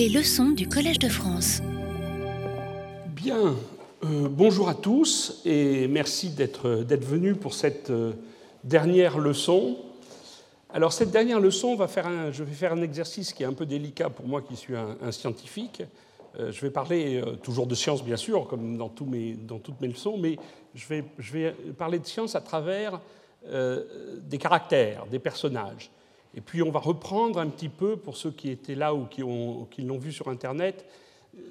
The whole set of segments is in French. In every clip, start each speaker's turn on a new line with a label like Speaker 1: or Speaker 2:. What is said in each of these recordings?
Speaker 1: Les leçons du Collège de France.
Speaker 2: Bien, euh, bonjour à tous et merci d'être venus pour cette euh, dernière leçon. Alors cette dernière leçon, va faire un, je vais faire un exercice qui est un peu délicat pour moi qui suis un, scientifique. Euh, je vais parler toujours de science bien sûr, comme dans, tous mes, dans toutes mes leçons, mais je vais, je vais parler de science à travers des caractères, des personnages. Et puis on va reprendre un petit peu, pour ceux qui étaient là ou qui, qui l'ont vu sur Internet,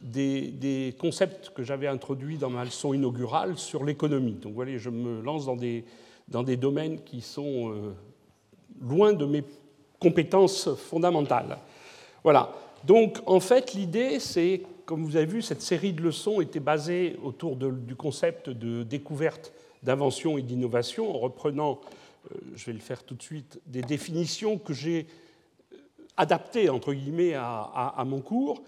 Speaker 2: des, concepts que j'avais introduits dans ma leçon inaugurale sur l'économie. Donc voyez, je me lance dans des, dans des domaines qui sont euh, loin de mes compétences fondamentales. Voilà. Donc en fait, l'idée, c'est, comme vous avez vu, cette série de leçons était basée autour du concept de découverte, d'invention et d'innovation, en reprenant je vais le faire tout de suite, des définitions que j'ai euh, adaptées, entre guillemets, à, mon cours.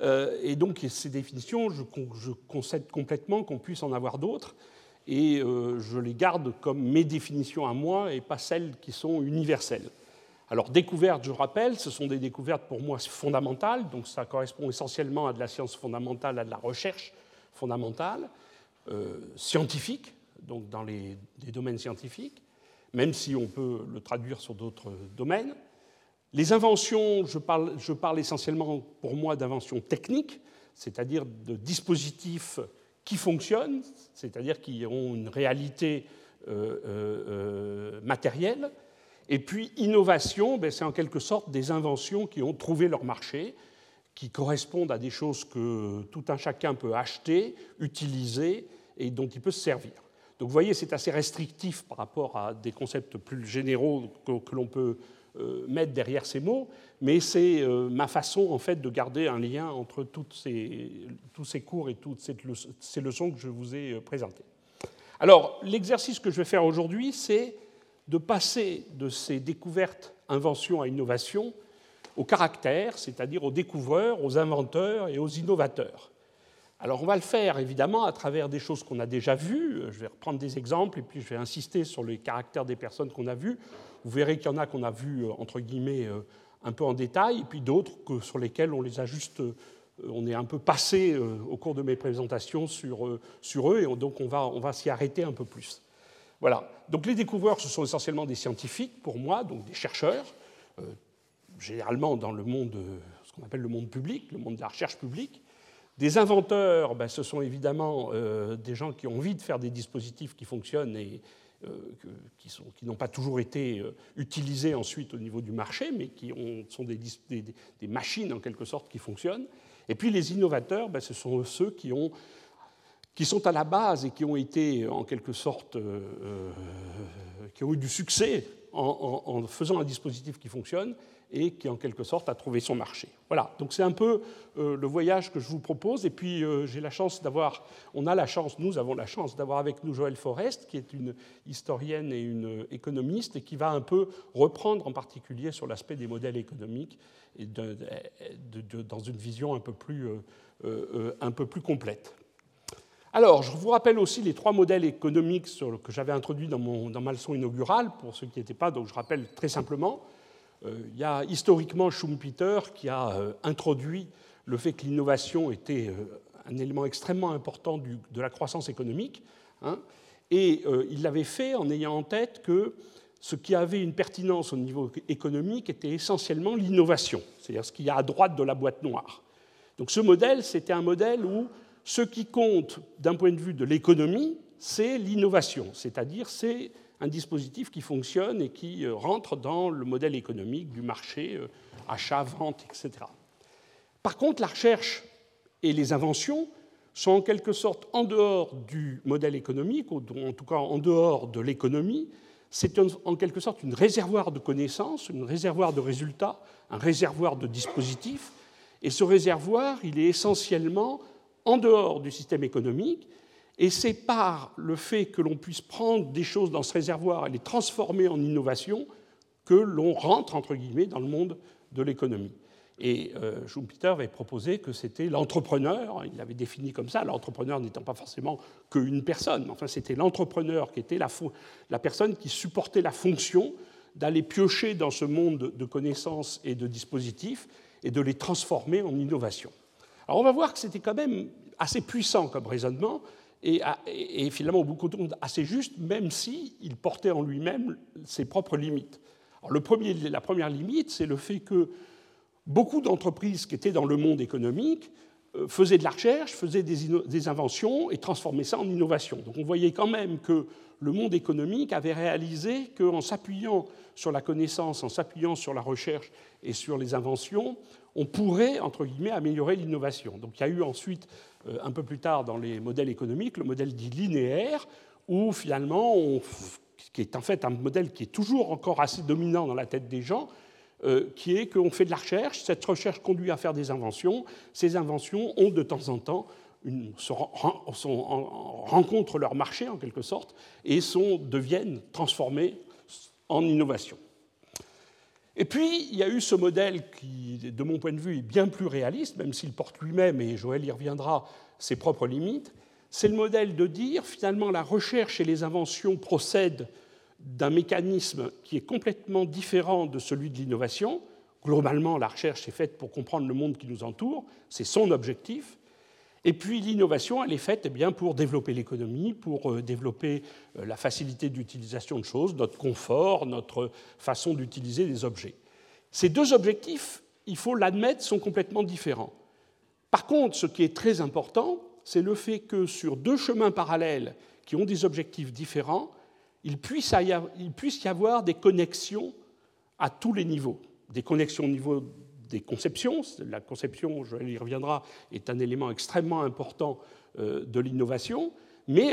Speaker 2: Euh, et donc, ces définitions, je, concède complètement qu'on puisse en avoir d'autres, et je les garde comme mes définitions à moi et pas celles qui sont universelles. Alors, découvertes, je rappelle, ce sont des découvertes pour moi fondamentales, donc ça correspond essentiellement à de la science fondamentale, à de la recherche fondamentale, scientifique, donc dans les domaines scientifiques même si on peut le traduire sur d'autres domaines. Les inventions, je parle, essentiellement pour moi d'inventions techniques, c'est-à-dire de dispositifs qui fonctionnent, c'est-à-dire qui ont une réalité euh, euh, matérielle. Et puis innovation, ben, c'est en quelque sorte des inventions qui ont trouvé leur marché, qui correspondent à des choses que tout un chacun peut acheter, utiliser et dont il peut se servir. Donc vous voyez, c'est assez restrictif par rapport à des concepts plus généraux que, l'on peut euh, mettre derrière ces mots, mais c'est euh, ma façon en fait de garder un lien entre tous ces cours et toutes ces leçons que je vous ai euh, présentées. Alors, l'exercice que je vais faire aujourd'hui, c'est de passer de ces découvertes, inventions à innovation au caractère, c'est-à-dire aux découvreurs, aux inventeurs et aux innovateurs. Alors on va le faire évidemment à travers des choses qu'on a déjà vues. Je vais reprendre des exemples et puis je vais insister sur les caractères des personnes qu'on a vues. Vous verrez qu'il y en a qu'on a vues euh, entre guillemets euh, un peu en détail et puis d'autres sur lesquels on les a juste, euh, on est un peu passé au cours de mes présentations sur, sur eux et donc on va, on va s'y arrêter un peu plus. Voilà. Donc les découvreurs, ce sont essentiellement des scientifiques pour moi, donc des chercheurs, généralement dans le monde, ce qu'on appelle le monde public, le monde de la recherche publique. Des inventeurs, ben, ce sont évidemment euh, des gens qui ont envie de faire des dispositifs qui fonctionnent et euh, qui, n'ont pas toujours été euh, utilisés ensuite au niveau du marché, mais qui sont des, machines en quelque sorte qui fonctionnent. Et puis les innovateurs, ben, ce sont ceux qui, ont, qui, sont à la base et qui ont été en quelque sorte, qui ont eu du succès en faisant un dispositif qui fonctionne et qui en quelque sorte a trouvé son marché. Voilà, donc c'est un peu euh, le voyage que je vous propose. Et puis euh, j'ai la chance d'avoir, on a la chance, nous avons la chance d'avoir avec nous Joël Forest, qui est une historienne et une économiste, et qui va un peu reprendre en particulier sur l'aspect des modèles économiques dans une vision un peu plus, euh, un peu plus complète. Alors, je vous rappelle aussi les trois modèles économiques que j'avais introduits dans, mon, dans ma leçon inaugurale, pour ceux qui n'étaient pas, donc je rappelle très simplement. Euh, il y a historiquement Schumpeter qui a euh, introduit le fait que l'innovation était euh, un élément extrêmement important de la croissance économique. Hein, et il l'avait fait en ayant en tête que ce qui avait une pertinence au niveau économique était essentiellement l'innovation, c'est-à-dire ce qu'il y a à droite de la boîte noire. Donc ce modèle, c'était un modèle où ce qui compte d'un point de vue de l'économie, c'est l'innovation, c'est-à-dire c'est un dispositif qui fonctionne et qui euh, rentre dans le modèle économique du marché, euh, achat, vente, etc. Par contre, la recherche et les inventions sont en quelque sorte en dehors du modèle économique, ou en tout cas en dehors de l'économie. C'est en quelque sorte une réservoir de connaissances, un réservoir de résultats, un réservoir de dispositifs. Et ce réservoir, il est essentiellement en dehors du système économique et c'est par le fait que l'on puisse prendre des choses dans ce réservoir et les transformer en innovation que l'on rentre, entre guillemets, dans le monde de l'économie. Et euh, Schumpeter avait proposé que c'était l'entrepreneur, il l'avait défini comme ça, l'entrepreneur n'étant pas forcément qu'une personne, enfin c'était l'entrepreneur qui était la, personne qui supportait la fonction d'aller piocher dans ce monde de connaissances et de dispositifs et de les transformer en innovation. Alors on va voir que c'était quand même assez puissant comme raisonnement et, finalement au bout compte assez juste, même s'il portait en lui-même ses propres limites. Alors le premier, la première limite, c'est le fait que beaucoup d'entreprises qui étaient dans le monde économique euh, faisaient de la recherche, faisaient des, inventions et transformaient ça en innovation. Donc on voyait quand même que le monde économique avait réalisé qu'en s'appuyant sur la connaissance, en s'appuyant sur la recherche et sur les inventions, on pourrait, entre guillemets, améliorer l'innovation. Donc il y a eu ensuite, un peu plus tard dans les modèles économiques, le modèle dit linéaire, où finalement, qui est en fait un modèle qui est toujours encore assez dominant dans la tête des gens, euh, qui est qu'on fait de la recherche, cette recherche conduit à faire des inventions, ces inventions ont de temps en temps rencontrent leur marché en quelque sorte et sont, deviennent transformées en innovation. Et puis, il y a eu ce modèle qui, de mon point de vue, est bien plus réaliste, même s'il porte lui-même, et Joël y reviendra, ses propres limites. C'est le modèle de dire, finalement, la recherche et les inventions procèdent d'un mécanisme qui est complètement différent de celui de l'innovation. Globalement, la recherche est faite pour comprendre le monde qui nous entoure, c'est son objectif. Et puis l'innovation, elle est faite eh bien, pour développer l'économie, pour euh, développer euh, la facilité d'utilisation de choses, notre confort, notre façon d'utiliser des objets. Ces deux objectifs, il faut l'admettre, sont complètement différents. Par contre, ce qui est très important, c'est le fait que sur deux chemins parallèles qui ont des objectifs différents, il puisse, y avoir des connexions à tous les niveaux. Des connexions au niveau des conceptions. La conception, je y reviendra, est un élément extrêmement important euh, de l'innovation, mais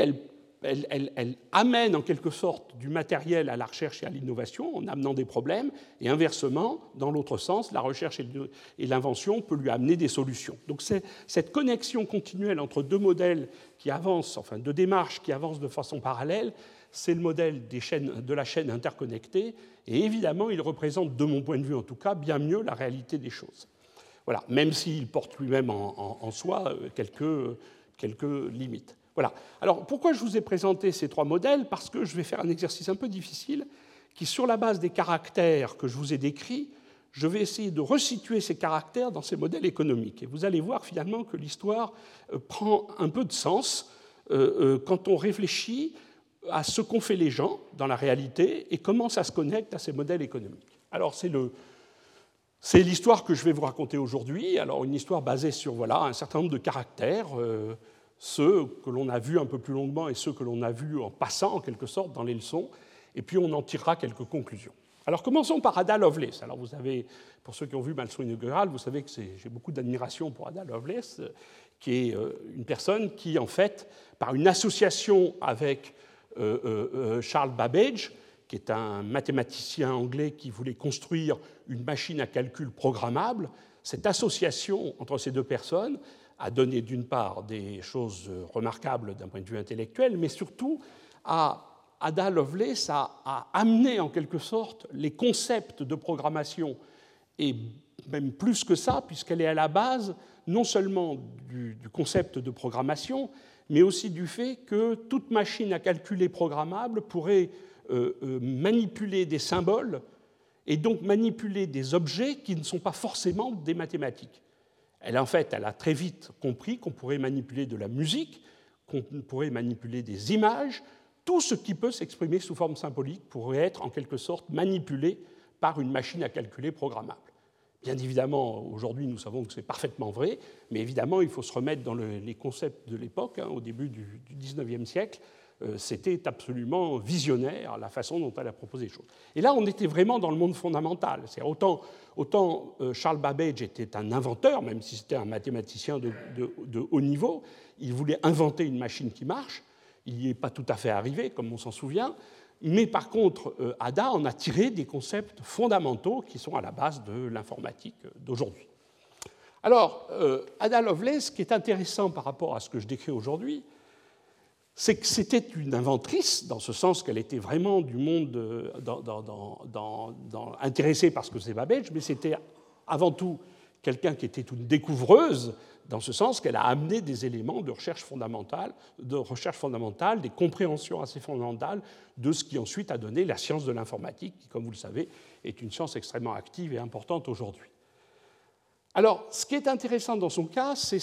Speaker 2: elle, amène en quelque sorte du matériel à la recherche et à l'innovation en amenant des problèmes, et inversement, dans l'autre sens, la recherche et l'invention peut lui amener des solutions. Donc c'est cette connexion continuelle entre deux modèles qui avancent, enfin deux démarches qui avancent de façon parallèle, c'est le modèle de la chaîne interconnectée, et évidemment, il représente, de mon point de vue en tout cas, bien mieux la réalité des choses. Voilà, même s'il porte lui-même en, soi euh, quelques, quelques limites. Voilà. Alors, pourquoi je vous ai présenté ces trois modèles? Parce que je vais faire un exercice un peu difficile, qui, sur la base des caractères que je vous ai décrits, je vais essayer de resituer ces caractères dans ces modèles économiques. Et vous allez voir finalement que l'histoire euh, prend un peu de sens euh, quand on réfléchit à ce qu'ont fait les gens dans la réalité et comment ça se connecte à ces modèles économiques. Alors c'est le, c'est l'histoire que je vais vous raconter aujourd'hui. Alors une histoire basée sur voilà un certain nombre de caractères, euh, ceux que l'on a vus un peu plus longuement et ceux que l'on a vus en passant en quelque sorte dans les leçons, et puis on en tirera quelques conclusions. Alors commençons par Ada Lovelace. Alors vous avez, pour ceux qui ont vu ma leçon inaugurale, vous savez que j'ai beaucoup d'admiration pour Ada Lovelace, qui est euh, une personne qui en fait, par une association avec euh, euh, euh, Charles Babbage, qui est un mathématicien anglais qui voulait construire une machine à calcul programmable. Cette association entre ces deux personnes a donné d'une part des choses remarquables d'un point de vue intellectuel, mais surtout a, Ada Lovelace a, amené en quelque sorte les concepts de programmation, et même plus que ça, puisqu'elle est à la base non seulement du concept de programmation, mais aussi du fait que toute machine à calculer programmable pourrait euh, euh, manipuler des symboles et donc manipuler des objets qui ne sont pas forcément des mathématiques. Elle, en fait, elle a très vite compris qu'on pourrait manipuler de la musique, qu'on pourrait manipuler des images, tout ce qui peut s'exprimer sous forme symbolique pourrait être en quelque sorte manipulé par une machine à calculer programmable. Bien évidemment, aujourd'hui, nous savons que c'est parfaitement vrai, mais évidemment, il faut se remettre dans les concepts de l'époque, hein, au début du, XIXe siècle. Euh, c'était absolument visionnaire la façon dont elle a proposé les choses. Et là, on était vraiment dans le monde fondamental. Autant, autant euh, Charles Babbage était un inventeur, même si c'était un mathématicien de, haut niveau, il voulait inventer une machine qui marche. Il n'y est pas tout à fait arrivé, comme on s'en souvient. Mais par contre, euh, Ada en a tiré des concepts fondamentaux qui sont à la base de l'informatique d'aujourd'hui. Alors, euh, Ada Lovelace, ce qui est intéressant par rapport à ce que je décris aujourd'hui, c'est que c'était une inventrice, dans ce sens qu'elle était vraiment du monde euh, intéressée par ce que c'est Babbage, mais c'était avant tout quelqu'un qui était une découvreuse dans ce sens qu'elle a amené des éléments de recherche fondamentale, de recherche fondamentale, des compréhensions assez fondamentales de ce qui ensuite a donné la science de l'informatique, qui, comme vous le savez, est une science extrêmement active et importante aujourd'hui. Alors, ce qui est intéressant dans son cas, c'est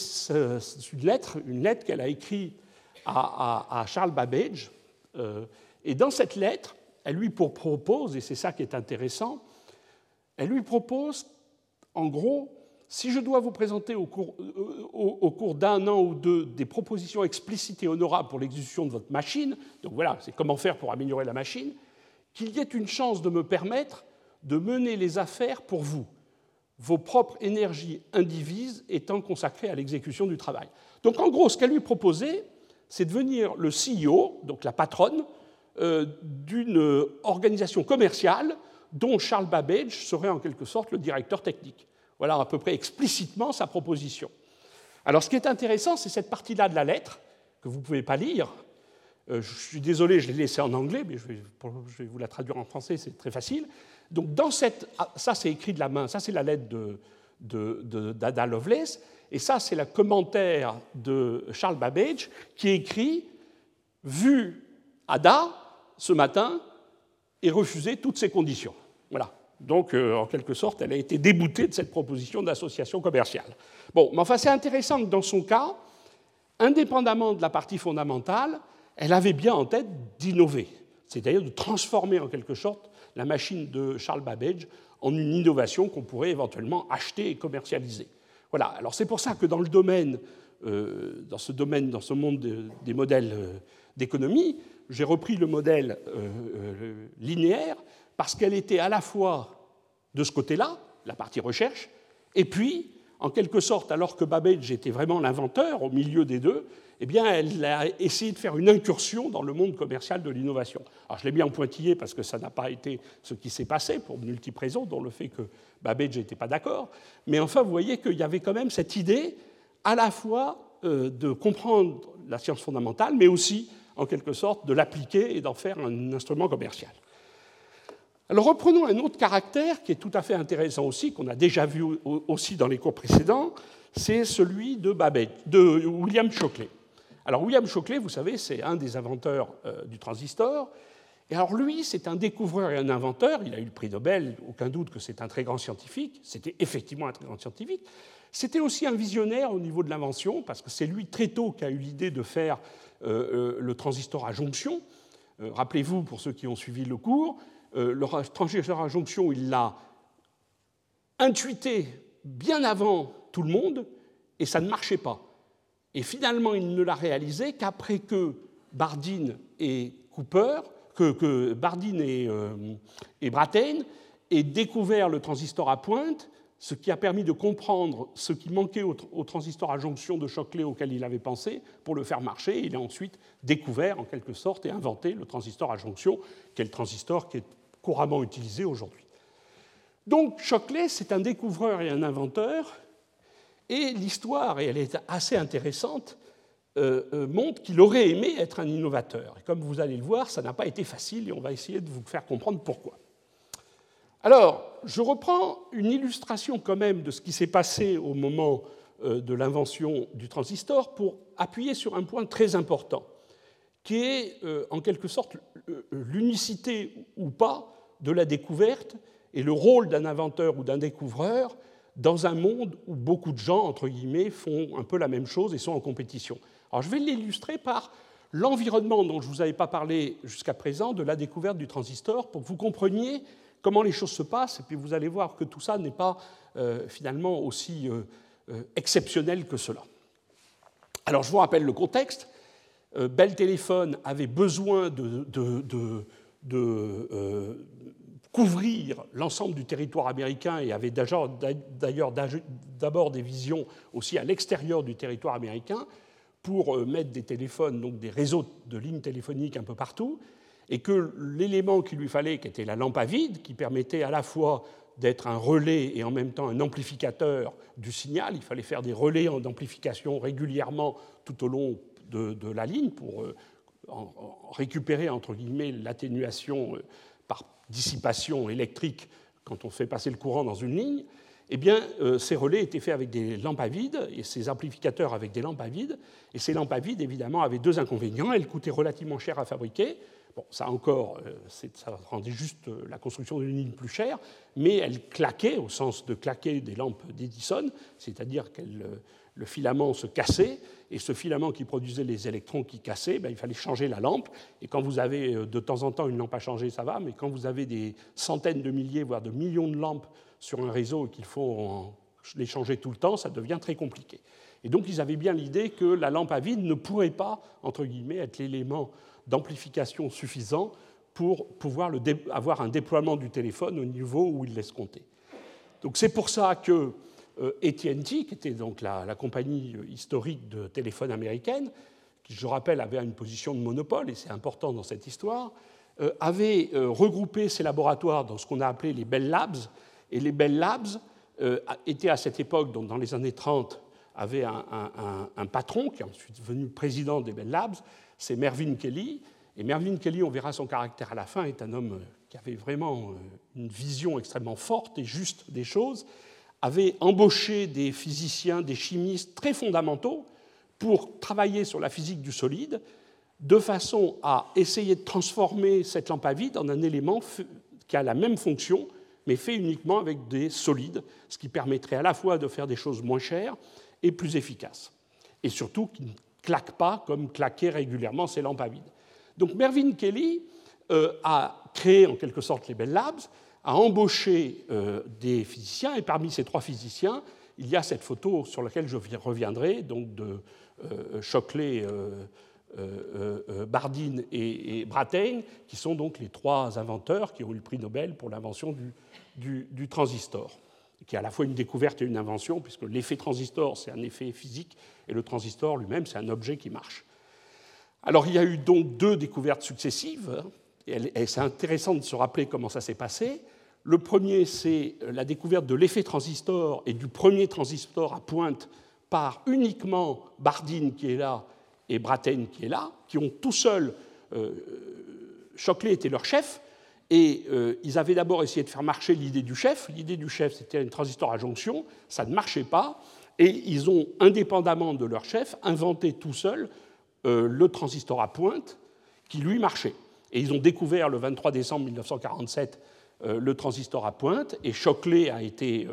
Speaker 2: une lettre, une lettre qu'elle a écrite à, Charles Babbage. Euh, et dans cette lettre, elle lui propose, et c'est ça qui est intéressant, elle lui propose, en gros, si je dois vous présenter au cours, euh, au, cours d'un an ou deux des propositions explicites et honorables pour l'exécution de votre machine, donc voilà, c'est comment faire pour améliorer la machine, qu'il y ait une chance de me permettre de mener les affaires pour vous, vos propres énergies indivises étant consacrées à l'exécution du travail. Donc en gros, ce qu'elle lui proposait, c'est de devenir le CEO, donc la patronne, euh, d'une organisation commerciale dont Charles Babbage serait en quelque sorte le directeur technique. Voilà à peu près explicitement sa proposition. Alors ce qui est intéressant, c'est cette partie-là de la lettre, que vous ne pouvez pas lire. Euh, je suis désolé, je l'ai laissée en anglais, mais je vais, vous la traduire en français, c'est très facile. Donc dans cette... Ah, ça c'est écrit de la main, ça c'est la lettre d'Ada Lovelace, et ça c'est le commentaire de Charles Babbage qui écrit Vu Ada, ce matin et refusé toutes ces conditions. Voilà. Donc, euh, en quelque sorte, elle a été déboutée de cette proposition d'association commerciale. Bon, mais enfin, c'est intéressant que dans son cas, indépendamment de la partie fondamentale, elle avait bien en tête d'innover, c'est-à-dire de transformer en quelque sorte la machine de Charles Babbage en une innovation qu'on pourrait éventuellement acheter et commercialiser. Voilà. Alors, c'est pour ça que dans le domaine, euh, dans ce domaine, dans ce monde des modèles euh, d'économie, j'ai repris le modèle linéaire parce qu'elle était à la fois de ce côté-là, la partie recherche, et puis, en quelque sorte, alors que Babbage était vraiment l'inventeur au milieu des deux, eh bien, elle a essayé de faire une incursion dans le monde commercial de l'innovation. Alors, je l'ai mis en pointillé parce que ça n'a pas été ce qui s'est passé pour multiples raisons, dont le fait que Babbage n'était pas d'accord. Mais enfin, vous voyez qu'il y avait quand même cette idée à la fois euh, de comprendre la science fondamentale, mais aussi en quelque sorte, de l'appliquer et d'en faire un instrument commercial. Alors reprenons un autre caractère qui est tout à fait intéressant aussi, qu'on a déjà vu aussi dans les cours précédents, c'est celui de, Babette, de William Shockley. Alors William Shockley, vous savez, c'est un des inventeurs euh, du transistor. Et alors lui, c'est un découvreur et un inventeur. Il a eu le prix Nobel, aucun doute que c'est un très grand scientifique. C'était effectivement un très grand scientifique. C'était aussi un visionnaire au niveau de l'invention, parce que c'est lui très tôt qui a eu l'idée de faire euh, euh, le transistor à jonction. Rappelez-vous, pour ceux qui ont suivi le cours, le transistor à jonction, il l'a intuité bien avant tout le monde, et ça ne marchait pas. Et finalement, il ne l'a réalisé qu'après que Bardeen et Cooper, que, Bardeen et, et Brattain aient découvert le transistor à pointe ce qui a permis de comprendre ce qui manquait au, transistor à jonction de Shockley auquel il avait pensé pour le faire marcher. Il a ensuite découvert, en quelque sorte, et inventé le transistor à jonction, qui est le transistor qui est couramment utilisé aujourd'hui. Donc Shockley, c'est un découvreur et un inventeur, et l'histoire, et elle est assez intéressante, euh, euh, montre qu'il aurait aimé être un innovateur. Et comme vous allez le voir, ça n'a pas été facile, et on va essayer de vous faire comprendre pourquoi. Alors, je reprends une illustration quand même de ce qui s'est passé au moment euh, de l'invention du transistor pour appuyer sur un point très important, qui est en quelque sorte l'unicité ou pas de la découverte et le rôle d'un inventeur ou d'un découvreur dans un monde où beaucoup de gens, entre guillemets, font un peu la même chose et sont en compétition. Alors je vais l'illustrer par l'environnement dont je ne vous avais pas parlé jusqu'à présent, de la découverte du transistor, pour que vous compreniez comment les choses se passent, et puis vous allez voir que tout ça n'est pas euh, finalement aussi euh, euh, exceptionnel que cela. Alors je vous rappelle le contexte. Bell Telephone avait besoin de, de couvrir l'ensemble du territoire américain et avait d'ailleurs d'abord des visions aussi à l'extérieur du territoire américain pour mettre des téléphones, donc des réseaux de lignes téléphoniques un peu partout et que l'élément qu'il lui fallait, qui était la lampe à vide, qui permettait à la fois d'être un relais et en même temps un amplificateur du signal, il fallait faire des relais d'amplification régulièrement tout au long de, la ligne pour euh, récupérer entre guillemets l'atténuation euh, par dissipation électrique quand on fait passer le courant dans une ligne, eh bien, euh, ces relais étaient faits avec des lampes à vide et ces amplificateurs avec des lampes à vide. Et ces lampes à vide, évidemment, avaient deux inconvénients. Elles coûtaient relativement cher à fabriquer Bon, ça encore, ça rendait juste la construction d'une ligne plus chère, mais elle claquait, au sens de claquer des lampes d'Edison, c'est-à-dire que le filament se cassait, et ce filament qui produisait les électrons qui cassaient, ben, il fallait changer la lampe. Et quand vous avez de temps en temps une lampe à changer, ça va, mais quand vous avez des centaines de milliers, voire de millions de lampes sur un réseau et qu'il faut les changer tout le temps, ça devient très compliqué. Et donc ils avaient bien l'idée que la lampe à vide ne pourrait pas, entre guillemets, être l'élément d'amplification suffisant pour pouvoir avoir un déploiement du téléphone au niveau où il laisse compter. Donc c'est pour ça que euh, AT&T, qui était donc la, compagnie historique de téléphone américaine, qui je rappelle avait une position de monopole, et c'est important dans cette histoire, euh, avait euh, regroupé ses laboratoires dans ce qu'on a appelé les Bell Labs, et les Bell Labs étaient à cette époque, dans les années 30, avait un, patron qui est ensuite devenu président des Bell Labs, c'est Mervyn Kelly. Et Mervyn Kelly, on verra son caractère à la fin, est un homme euh, qui avait vraiment euh, une vision extrêmement forte et juste des choses, avait embauché des physiciens, des chimistes très fondamentaux pour travailler sur la physique du solide, de façon à essayer de transformer cette lampe à vide en un élément qui a la même fonction, mais fait uniquement avec des solides, ce qui permettrait à la fois de faire des choses moins chères et plus efficace. Et surtout qui ne claque pas comme claquaient régulièrement ces lampes à vide. Donc Mervyn Kelly euh, a créé en quelque sorte les Bell Labs, a embauché euh, des physiciens, et parmi ces trois physiciens, il y a cette photo sur laquelle je reviendrai, donc de euh, Shockley, Bardeen et, et, Brattain, qui sont donc les trois inventeurs qui ont eu le prix Nobel pour l'invention du transistor qui est à la fois une découverte et une invention, puisque l'effet transistor, c'est un effet physique, et le transistor lui-même, c'est un objet qui marche. Alors il y a eu donc deux découvertes successives, et c'est intéressant de se rappeler comment ça s'est passé. Le premier, c'est la découverte de l'effet transistor et du premier transistor à pointe par uniquement Bardeen qui est là et Brattain qui est là, qui ont tout seuls, euh, Shockley était leur chef, et euh, ils avaient d'abord essayé de faire marcher l'idée du chef. L'idée du chef, c'était un transistor à jonction. Ça ne marchait pas. Et ils ont, indépendamment de leur chef, inventé tout seuls euh, le transistor à pointe qui, lui, marchait. Et ils ont découvert le 23 décembre 1947 euh, le transistor à pointe. Et Shockley a été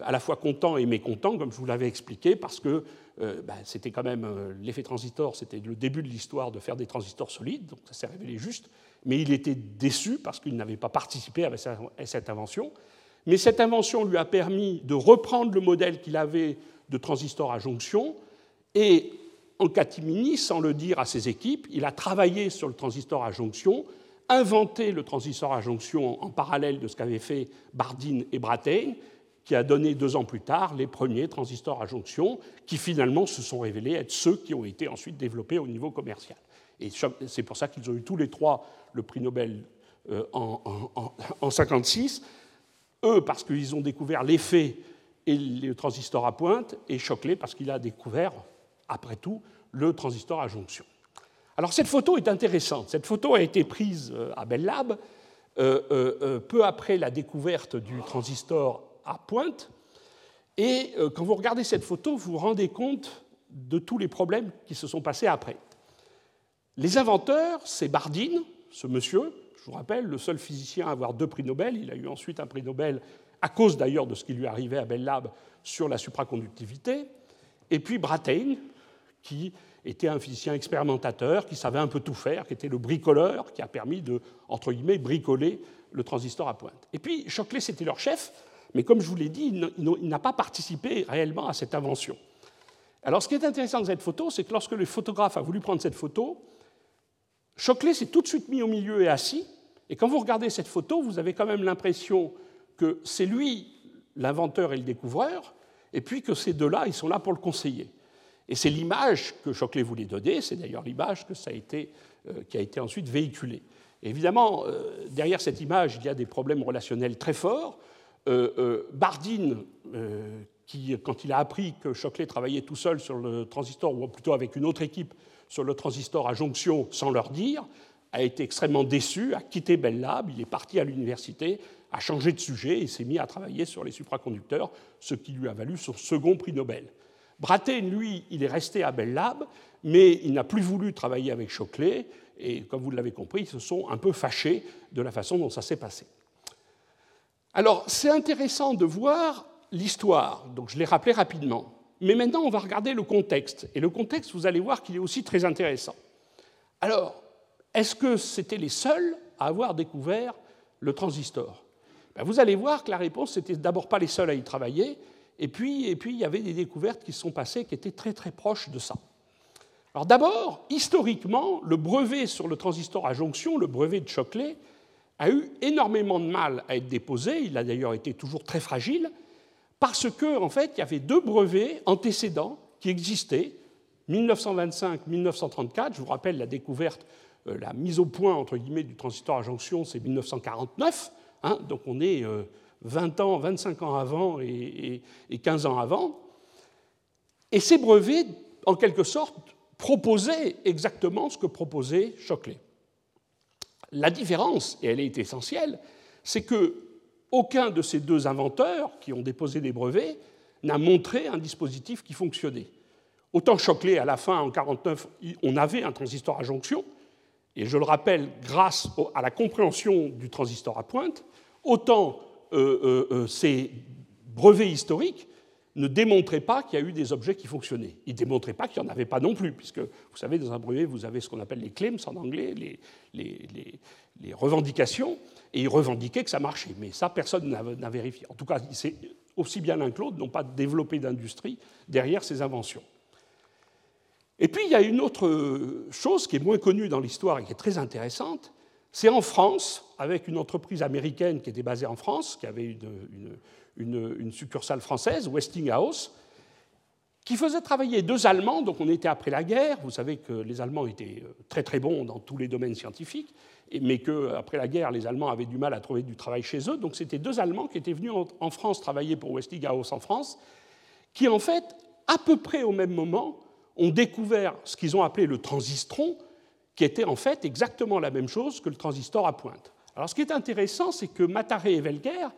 Speaker 2: à la fois content et mécontent, comme je vous l'avais expliqué, parce que bah, c'était quand même l'effet transistor, c'était le début de l'histoire de faire des transistors solides, donc ça s'est révélé juste mais il était déçu parce qu'il n'avait pas participé à cette invention. Mais cette invention lui a permis de reprendre le modèle qu'il avait de transistor à jonction et en catimini, sans le dire à ses équipes, il a travaillé sur le transistor à jonction, inventé le transistor à jonction en parallèle de ce qu'avaient fait Bardeen et Brattain, qui a donné deux ans plus tard les premiers transistors à jonction, qui finalement se sont révélés être ceux qui ont été ensuite développés au niveau commercial. Et c'est pour ça qu'ils ont eu tous les trois le prix Nobel euh, en 1956. Eux, parce qu'ils ont découvert l'effet et le transistor à pointe, et Shockley, parce qu'il a découvert, après tout, le transistor à jonction. Alors cette photo est intéressante. Cette photo a été prise euh, à Bell Lab euh, peu après la découverte du transistor à pointe. Et quand vous regardez cette photo, vous vous rendez compte de tous les problèmes qui se sont passés après. Les inventeurs, c'est Bardeen, ce monsieur, je vous rappelle, le seul physicien à avoir deux prix Nobel. Il a eu ensuite un prix Nobel à cause d'ailleurs de ce qui lui arrivait à Bell Lab sur la supraconductivité. Et puis Brattain, qui était un physicien expérimentateur, qui savait un peu tout faire, qui était le bricoleur, qui a permis de, entre guillemets, bricoler le transistor à pointe. Et puis Shockley, c'était leur chef, mais comme je vous l'ai dit, il n'a pas participé réellement à cette invention. Alors ce qui est intéressant dans cette photo, c'est que lorsque le photographe a voulu prendre cette photo, Choclet s'est tout de suite mis au milieu et assis, et quand vous regardez cette photo, vous avez quand même l'impression que c'est lui l'inventeur et le découvreur, et puis que ces deux-là, ils sont là pour le conseiller. Et c'est l'image que Choclet voulait donner, c'est d'ailleurs l'image que ça a été, euh, qui a été ensuite véhiculée. évidemment, euh, derrière cette image, il y a des problèmes relationnels très forts. Euh, Bardeen, qui, quand il a appris que Choclet travaillait tout seul sur le transistor, ou plutôt avec une autre équipe, sur le transistor à jonction sans leur dire, a été extrêmement déçu, a quitté Bell Lab, il est parti à l'université, a changé de sujet et s'est mis à travailler sur les supraconducteurs, ce qui lui a valu son second prix Nobel. Brattain, lui, il est resté à Bell Lab, mais il n'a plus voulu travailler avec Shockley et comme vous l'avez compris, ils se sont un peu fâchés de la façon dont ça s'est passé. Alors, c'est intéressant de voir l'histoire, donc je l'ai rappelé rapidement. Mais maintenant, on va regarder le contexte. Et le contexte, vous allez voir qu'il est aussi très intéressant. Alors, est-ce que c'était les seuls à avoir découvert le transistor? Ben, Vous allez voir que la réponse, n'était d'abord pas les seuls à y travailler, et puis, et puis il y avait des découvertes qui se sont passées qui étaient très très proches de ça. Alors d'abord, historiquement, le brevet sur le transistor à jonction, le brevet de Shockley, a eu énormément de mal à être déposé. Il a d'ailleurs été toujours très fragile parce qu'en en fait, il y avait deux brevets antécédents qui existaient, 1925-1934. Je vous rappelle la découverte, euh, la mise au point entre guillemets du transistor à jonction, c'est 1949. Hein, donc on est 20 euh, ans, 25 ans avant et, et 15 ans avant. Et ces brevets, en quelque sorte, proposer exactement ce que proposait Shockley. La différence, et elle est essentielle, c'est que aucun de ces deux inventeurs qui ont déposé des brevets n'a montré un dispositif qui fonctionnait. Autant Shockley, à la fin, en 1949, on avait un transistor à jonction, et je le rappelle, grâce à la compréhension du transistor à pointe, autant euh, euh, euh, ces brevets historiques ne démontrait pas qu'il y a eu des objets qui fonctionnaient. Il ne démontrait pas qu'il n'y en avait pas non plus, puisque vous savez, dans un brevet, vous avez ce qu'on appelle les claims en anglais, les, les, revendications, et il revendiquait que ça marchait. Mais ça, personne n'a vérifié. En tout cas, aussi bien l'un que l'autre n'ont pas développé d'industrie derrière ces inventions. Et puis, il y a une autre chose qui est moins connue dans l'histoire et qui est très intéressante. C'est en France, avec une entreprise américaine qui était basée en France, qui avait une, succursale française, Westinghouse, qui faisait travailler deux Allemands, donc on était après la guerre, vous savez que les Allemands étaient euh, très très bons dans tous les domaines scientifiques, mais qu'après la guerre, les Allemands avaient du mal à trouver du travail chez eux, donc c'était deux Allemands qui étaient venus en France travailler pour Westinghouse en France, qui en fait, à peu près au même moment, ont découvert ce qu'ils ont appelé le transistron, qui était en fait exactement la même chose que le transistor à pointe. Alors ce qui est intéressant, c'est que Mataré et Welger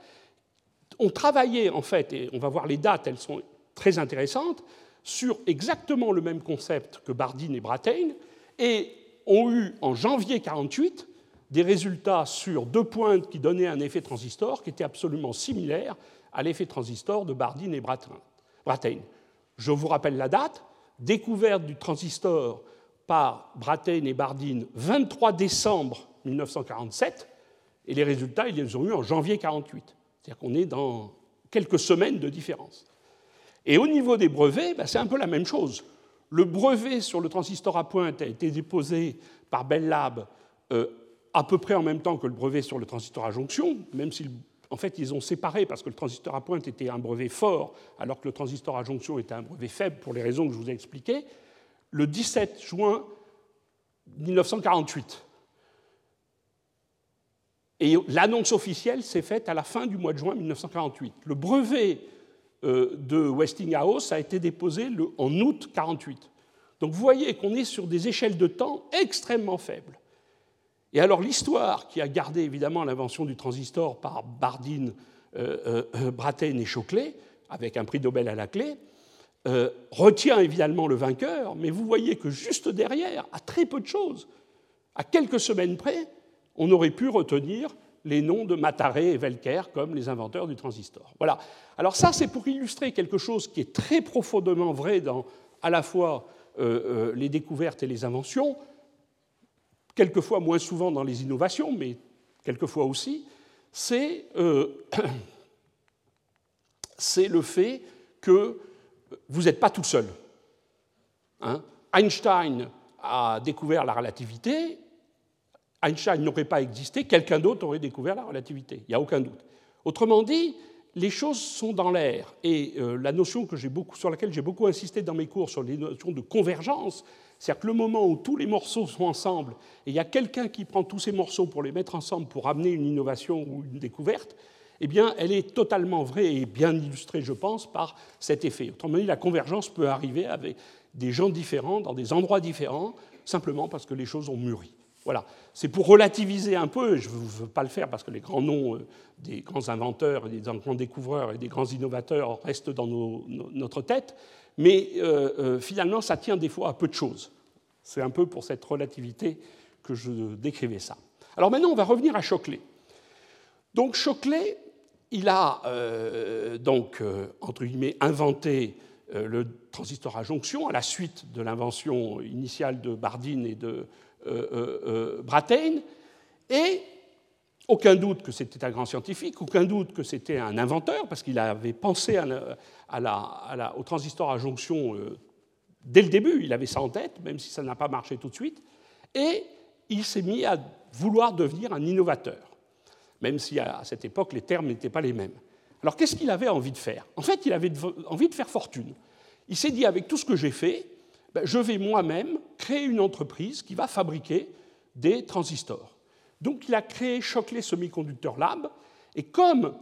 Speaker 2: ont travaillé, en fait, et on va voir les dates, elles sont très intéressantes, sur exactement le même concept que Bardeen et Brattain, et ont eu en janvier 1948 des résultats sur deux pointes qui donnaient un effet transistor qui était absolument similaire à l'effet transistor de Bardeen et Brattain. Je vous rappelle la date, découverte du transistor par Brattain et Bardeen 23 décembre 1947, et les résultats, ils les ont eus en janvier 1948. C'est-à-dire qu'on est dans quelques semaines de différence. Et au niveau des brevets, ben, c'est un peu la même chose. Le brevet sur le transistor à pointe a été déposé par Bell Lab euh, à peu près en même temps que le brevet sur le transistor à jonction, même si en fait ils ont séparé parce que le transistor à pointe était un brevet fort alors que le transistor à jonction était un brevet faible pour les raisons que je vous ai expliquées, le 17 juin 1948. Et l'annonce officielle s'est faite à la fin du mois de juin 1948. Le brevet euh, de Westinghouse a été déposé en août 1948. Donc vous voyez qu'on est sur des échelles de temps extrêmement faibles. Et alors l'histoire qui a gardé évidemment l'invention du transistor par Bardeen, euh, euh, Brattain et Shockley, avec un prix Nobel à la clé, retient évidemment le vainqueur, mais vous voyez que juste derrière, à très peu de choses, à quelques semaines près, on aurait pu retenir les noms de Mataré et Velker comme les inventeurs du transistor. Voilà. Alors ça, c'est pour illustrer quelque chose qui est très profondément vrai dans à la fois euh, euh, les découvertes et les inventions, quelquefois moins souvent dans les innovations, mais quelquefois aussi, c'est euh, le fait que vous n'êtes pas tout seul. Hein. Einstein a découvert la relativité, Einstein n'aurait pas existé, quelqu'un d'autre aurait découvert la relativité, il n'y a aucun doute. Autrement dit, les choses sont dans l'air. Et euh, la notion sur laquelle j'ai beaucoup insisté dans mes cours, sur les notions de convergence, c'est-à-dire que le moment où tous les morceaux sont ensemble, et il y a quelqu'un qui prend tous ces morceaux pour les mettre ensemble pour amener une innovation ou une découverte, eh bien, elle est totalement vraie et bien illustrée, je pense, par cet effet. Autrement dit, la convergence peut arriver avec des gens différents, dans des endroits différents, simplement parce que les choses ont mûri. Voilà. C'est pour relativiser un peu, je ne veux pas le faire parce que les grands noms euh, des grands inventeurs, des grands découvreurs et des grands innovateurs restent dans notre tête, mais euh, euh, finalement, ça tient des fois à peu de choses. C'est un peu pour cette relativité que je décrivais ça. Alors maintenant, on va revenir à Choclet. Donc Choclet, il a euh, donc, euh, entre guillemets, inventé euh, le transistor à jonction à la suite de l'invention initiale de Bardeen et de Brattain. Et aucun doute que c'était un grand scientifique, aucun doute que c'était un inventeur, parce qu'il avait pensé au transistor à jonction dès le début, il avait ça en tête, même si ça n'a pas marché tout de suite. Et il s'est mis à vouloir devenir un innovateur même si à cette époque les termes n'étaient pas les mêmes. Alors qu'est-ce qu'il avait envie de faire? En fait, il avait envie de faire fortune. Il s'est dit, avec tout ce que j'ai fait, ben, je vais moi-même créer une entreprise qui va fabriquer des transistors. Donc il a créé Shockley Semiconductor Lab, et comme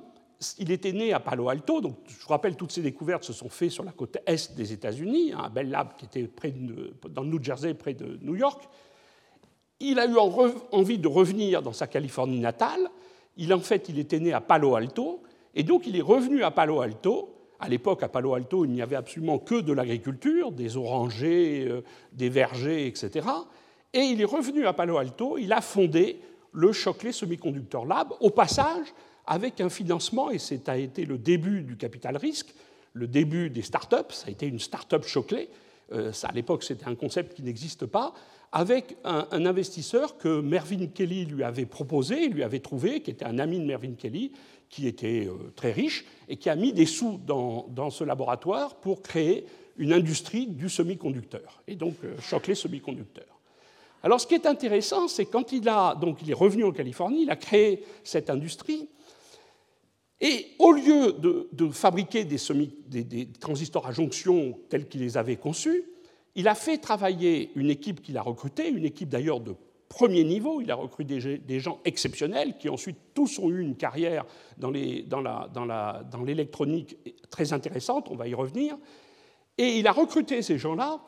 Speaker 2: il était né à Palo Alto, donc je vous rappelle, toutes ces découvertes se sont faites sur la côte est des États-Unis, un bel lab qui était près dans le New Jersey, près de New York. Il a eu envie de revenir dans sa Californie natale, il, en fait, il était né à Palo Alto, et donc il est revenu à Palo Alto. À l'époque, à Palo Alto, il n'y avait absolument que de l'agriculture, des orangers, euh, des vergers, etc. Et il est revenu à Palo Alto, il a fondé le Shockley Semiconductor Lab, au passage avec un financement, et ça a été le début du capital risque, le début des startups, ça a été une startup Shockley, euh, à l'époque c'était un concept qui n'existe pas, avec un, investisseur que Mervyn Kelly lui avait proposé, lui avait trouvé, qui était un ami de Mervyn Kelly, qui était euh, très riche et qui a mis des sous dans, ce laboratoire pour créer une industrie du semi-conducteur, et donc euh, Shockley Semiconductor. Alors ce qui est intéressant, c'est quand il, a, donc, il est revenu en Californie, il a créé cette industrie, et au lieu de, fabriquer des, des, des, transistors à jonction tels qu'il les avait conçus, il a fait travailler une équipe qu'il a recrutée, une équipe d'ailleurs de premier niveau. Il a recruté des gens exceptionnels qui ensuite tous ont eu une carrière dans l'électronique très intéressante, on va y revenir. Et il a recruté ces gens-là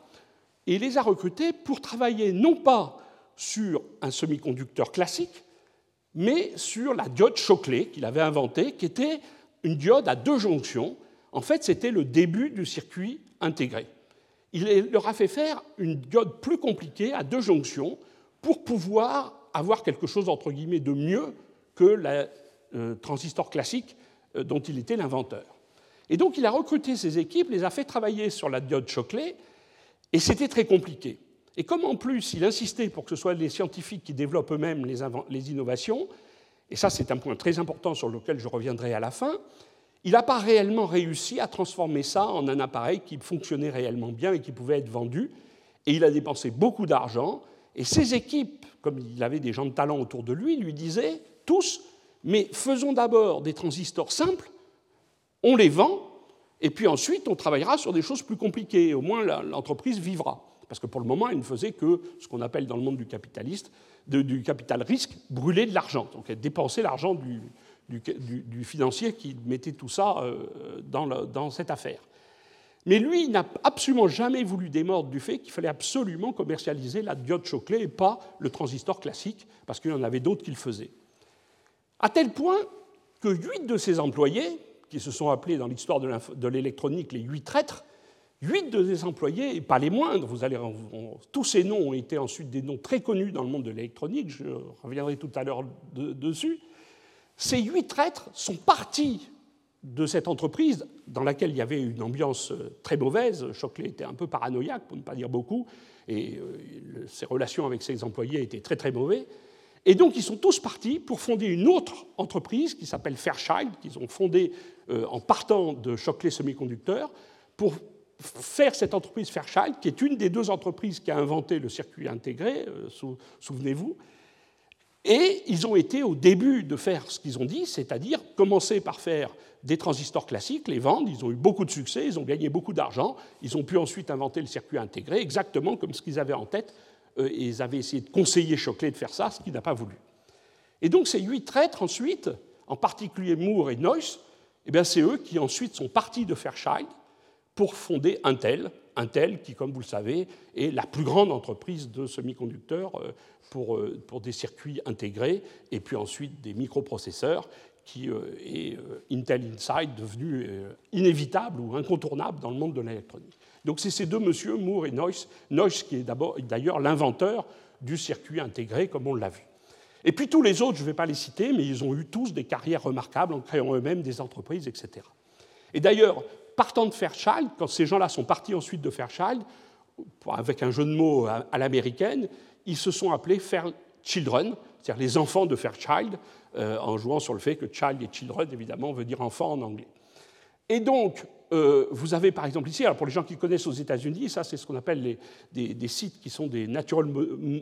Speaker 2: et il les a recrutés pour travailler non pas sur un semi-conducteur classique, mais sur la diode Shockley qu'il avait inventée, qui était une diode à deux jonctions. En fait, c'était le début du circuit intégré il leur a fait faire une diode plus compliquée à deux jonctions pour pouvoir avoir quelque chose entre guillemets de mieux que le euh, transistor classique euh, dont il était l'inventeur. Et donc il a recruté ses équipes, les a fait travailler sur la diode Shockley, et c'était très compliqué. Et comme en plus il insistait pour que ce soit les scientifiques qui développent eux-mêmes les, les innovations, et ça c'est un point très important sur lequel je reviendrai à la fin, il n'a pas réellement réussi à transformer ça en un appareil qui fonctionnait réellement bien et qui pouvait être vendu. Et il a dépensé beaucoup d'argent. Et ses équipes, comme il avait des gens de talent autour de lui, lui disaient tous, mais faisons d'abord des transistors simples, on les vend, et puis ensuite on travaillera sur des choses plus compliquées. Au moins l'entreprise vivra. Parce que pour le moment, elle ne faisait que ce qu'on appelle dans le monde du capitaliste, du capital risque, brûler de l'argent. Donc elle dépensait l'argent du, du, financier qui mettait tout ça euh, dans, cette affaire. Mais lui, n'a absolument jamais voulu démordre du fait qu'il fallait absolument commercialiser la diode Choclet et pas le transistor classique, parce qu'il y en avait d'autres qui le faisaient. À tel point que huit de ses employés, qui se sont appelés dans l'histoire de l'électronique les huit traîtres, huit de ses employés, et pas les moindres, vous allez, tous ces noms ont été ensuite des noms très connus dans le monde de l'électronique, je reviendrai tout à l'heure dessus, ces huit traîtres sont partis de cette entreprise dans laquelle il y avait une ambiance euh, très mauvaise. Choclet était un peu paranoïaque, pour ne pas dire beaucoup, et euh, ses relations avec ses employés étaient très très mauvaises. Et donc ils sont tous partis pour fonder une autre entreprise qui s'appelle Fairchild, qu'ils ont fondée euh, en partant de Choclet Semiconducteurs, pour faire cette entreprise Fairchild, qui est une des deux entreprises qui a inventé le circuit intégré, souvenez-vous, et ils ont été au début de faire ce qu'ils ont dit, c'est-à-dire commencer par faire des transistors classiques, les vendre, ils ont eu beaucoup de succès, ils ont gagné beaucoup d'argent, ils ont pu ensuite inventer le circuit intégré, exactement comme ce qu'ils avaient en tête, euh, ils avaient essayé de conseiller Choclet de faire ça, ce qu'il n'a pas voulu. Et donc ces huit traîtres, ensuite, en particulier Moore et Noyce, eh c'est eux qui ensuite sont partis de Fairchild pour fonder Intel, Intel, qui, comme vous le savez, est la plus grande entreprise de semi-conducteurs euh, pour, euh, pour, des circuits intégrés, et puis ensuite des microprocesseurs, qui euh, est Intel Inside devenu inévitable ou incontournable dans le monde de l'électronique. Donc c'est ces deux messieurs, Moore et Noyce, Noyce qui est d'ailleurs l'inventeur du circuit intégré, comme on l'a vu. Et puis tous les autres, je ne vais pas les citer, mais ils ont eu tous des carrières remarquables en créant eux-mêmes des entreprises, etc. Et d'ailleurs, partant de Fairchild, quand ces gens-là sont partis ensuite de Fairchild, avec un jeu de mots à, l'américaine, ils se sont appelés Fairchildren, c'est-à-dire les enfants de Fairchild, euh, en jouant sur le fait que child et children, évidemment, veut dire enfant en anglais. Et donc, euh, vous avez par exemple ici, alors pour les gens qui connaissent aux États-Unis, ça c'est ce qu'on appelle des, sites qui sont des natural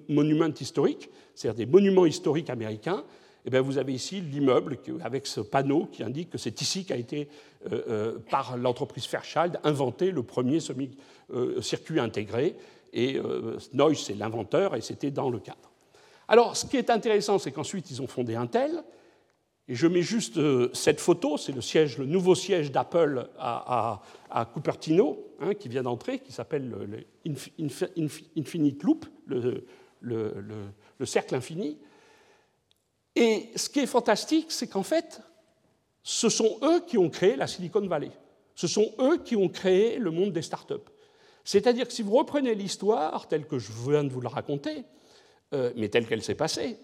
Speaker 2: monuments historiques, c'est-à-dire des monuments historiques américains. Eh vous avez ici l'immeuble avec ce panneau qui indique que c'est ici qu'a été, euh, euh, par l'entreprise Fairchild, inventé le premier semi-circuit intégré. Et Noyce, c'est l'inventeur, et c'était dans le cadre. Alors, ce qui est intéressant, c'est qu'ensuite, ils ont fondé Intel, et je mets juste euh, cette photo, c'est le, nouveau siège d'Apple à, Cupertino, hein, qui vient d'entrer, qui s'appelle le, Infinite Loop, le, cercle infini. Et ce qui est fantastique, c'est qu'en fait, ce sont eux qui ont créé la Silicon Valley. Ce sont eux qui ont créé le monde des startups. C'est-à-dire que si vous reprenez l'histoire telle que je viens de vous la raconter, euh, mais telle qu'elle s'est passée,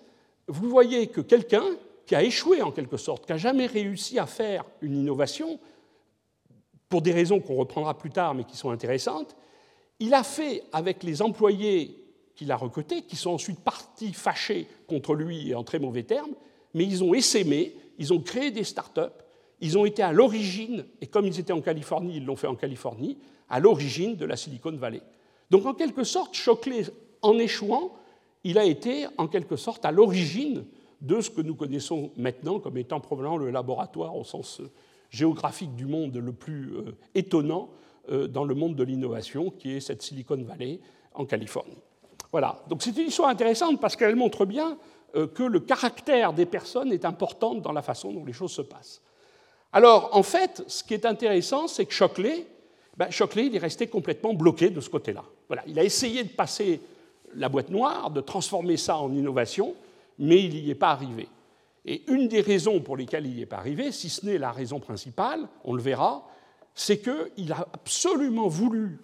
Speaker 2: vous voyez que quelqu'un qui a échoué en quelque sorte, qui n'a jamais réussi à faire une innovation, pour des raisons qu'on reprendra plus tard mais qui sont intéressantes, il a fait avec les employés qu'il a recrutés, qui sont ensuite partis fâchés contre lui et en très mauvais termes, mais ils ont essaimé, ils ont créé des start-up, ils ont été à l'origine, et comme ils étaient en Californie, ils l'ont fait en Californie, à l'origine de la Silicon Valley. Donc en quelque sorte, Shockley, en échouant, il a été en quelque sorte à l'origine de ce que nous connaissons maintenant comme étant probablement le laboratoire au sens euh, géographique du monde le plus euh, étonnant euh, dans le monde de l'innovation, qui est cette Silicon Valley en Californie. Voilà, donc c'est une histoire intéressante parce qu'elle montre bien que le caractère des personnes est important dans la façon dont les choses se passent. Alors, en fait, ce qui est intéressant, c'est que Shockley, ben, il est resté complètement bloqué de ce côté-là. Voilà, il a essayé de passer la boîte noire, de transformer ça en innovation, mais il n'y est pas arrivé. Et une des raisons pour lesquelles il n'y est pas arrivé, si ce n'est la raison principale, on le verra, c'est qu'il a absolument voulu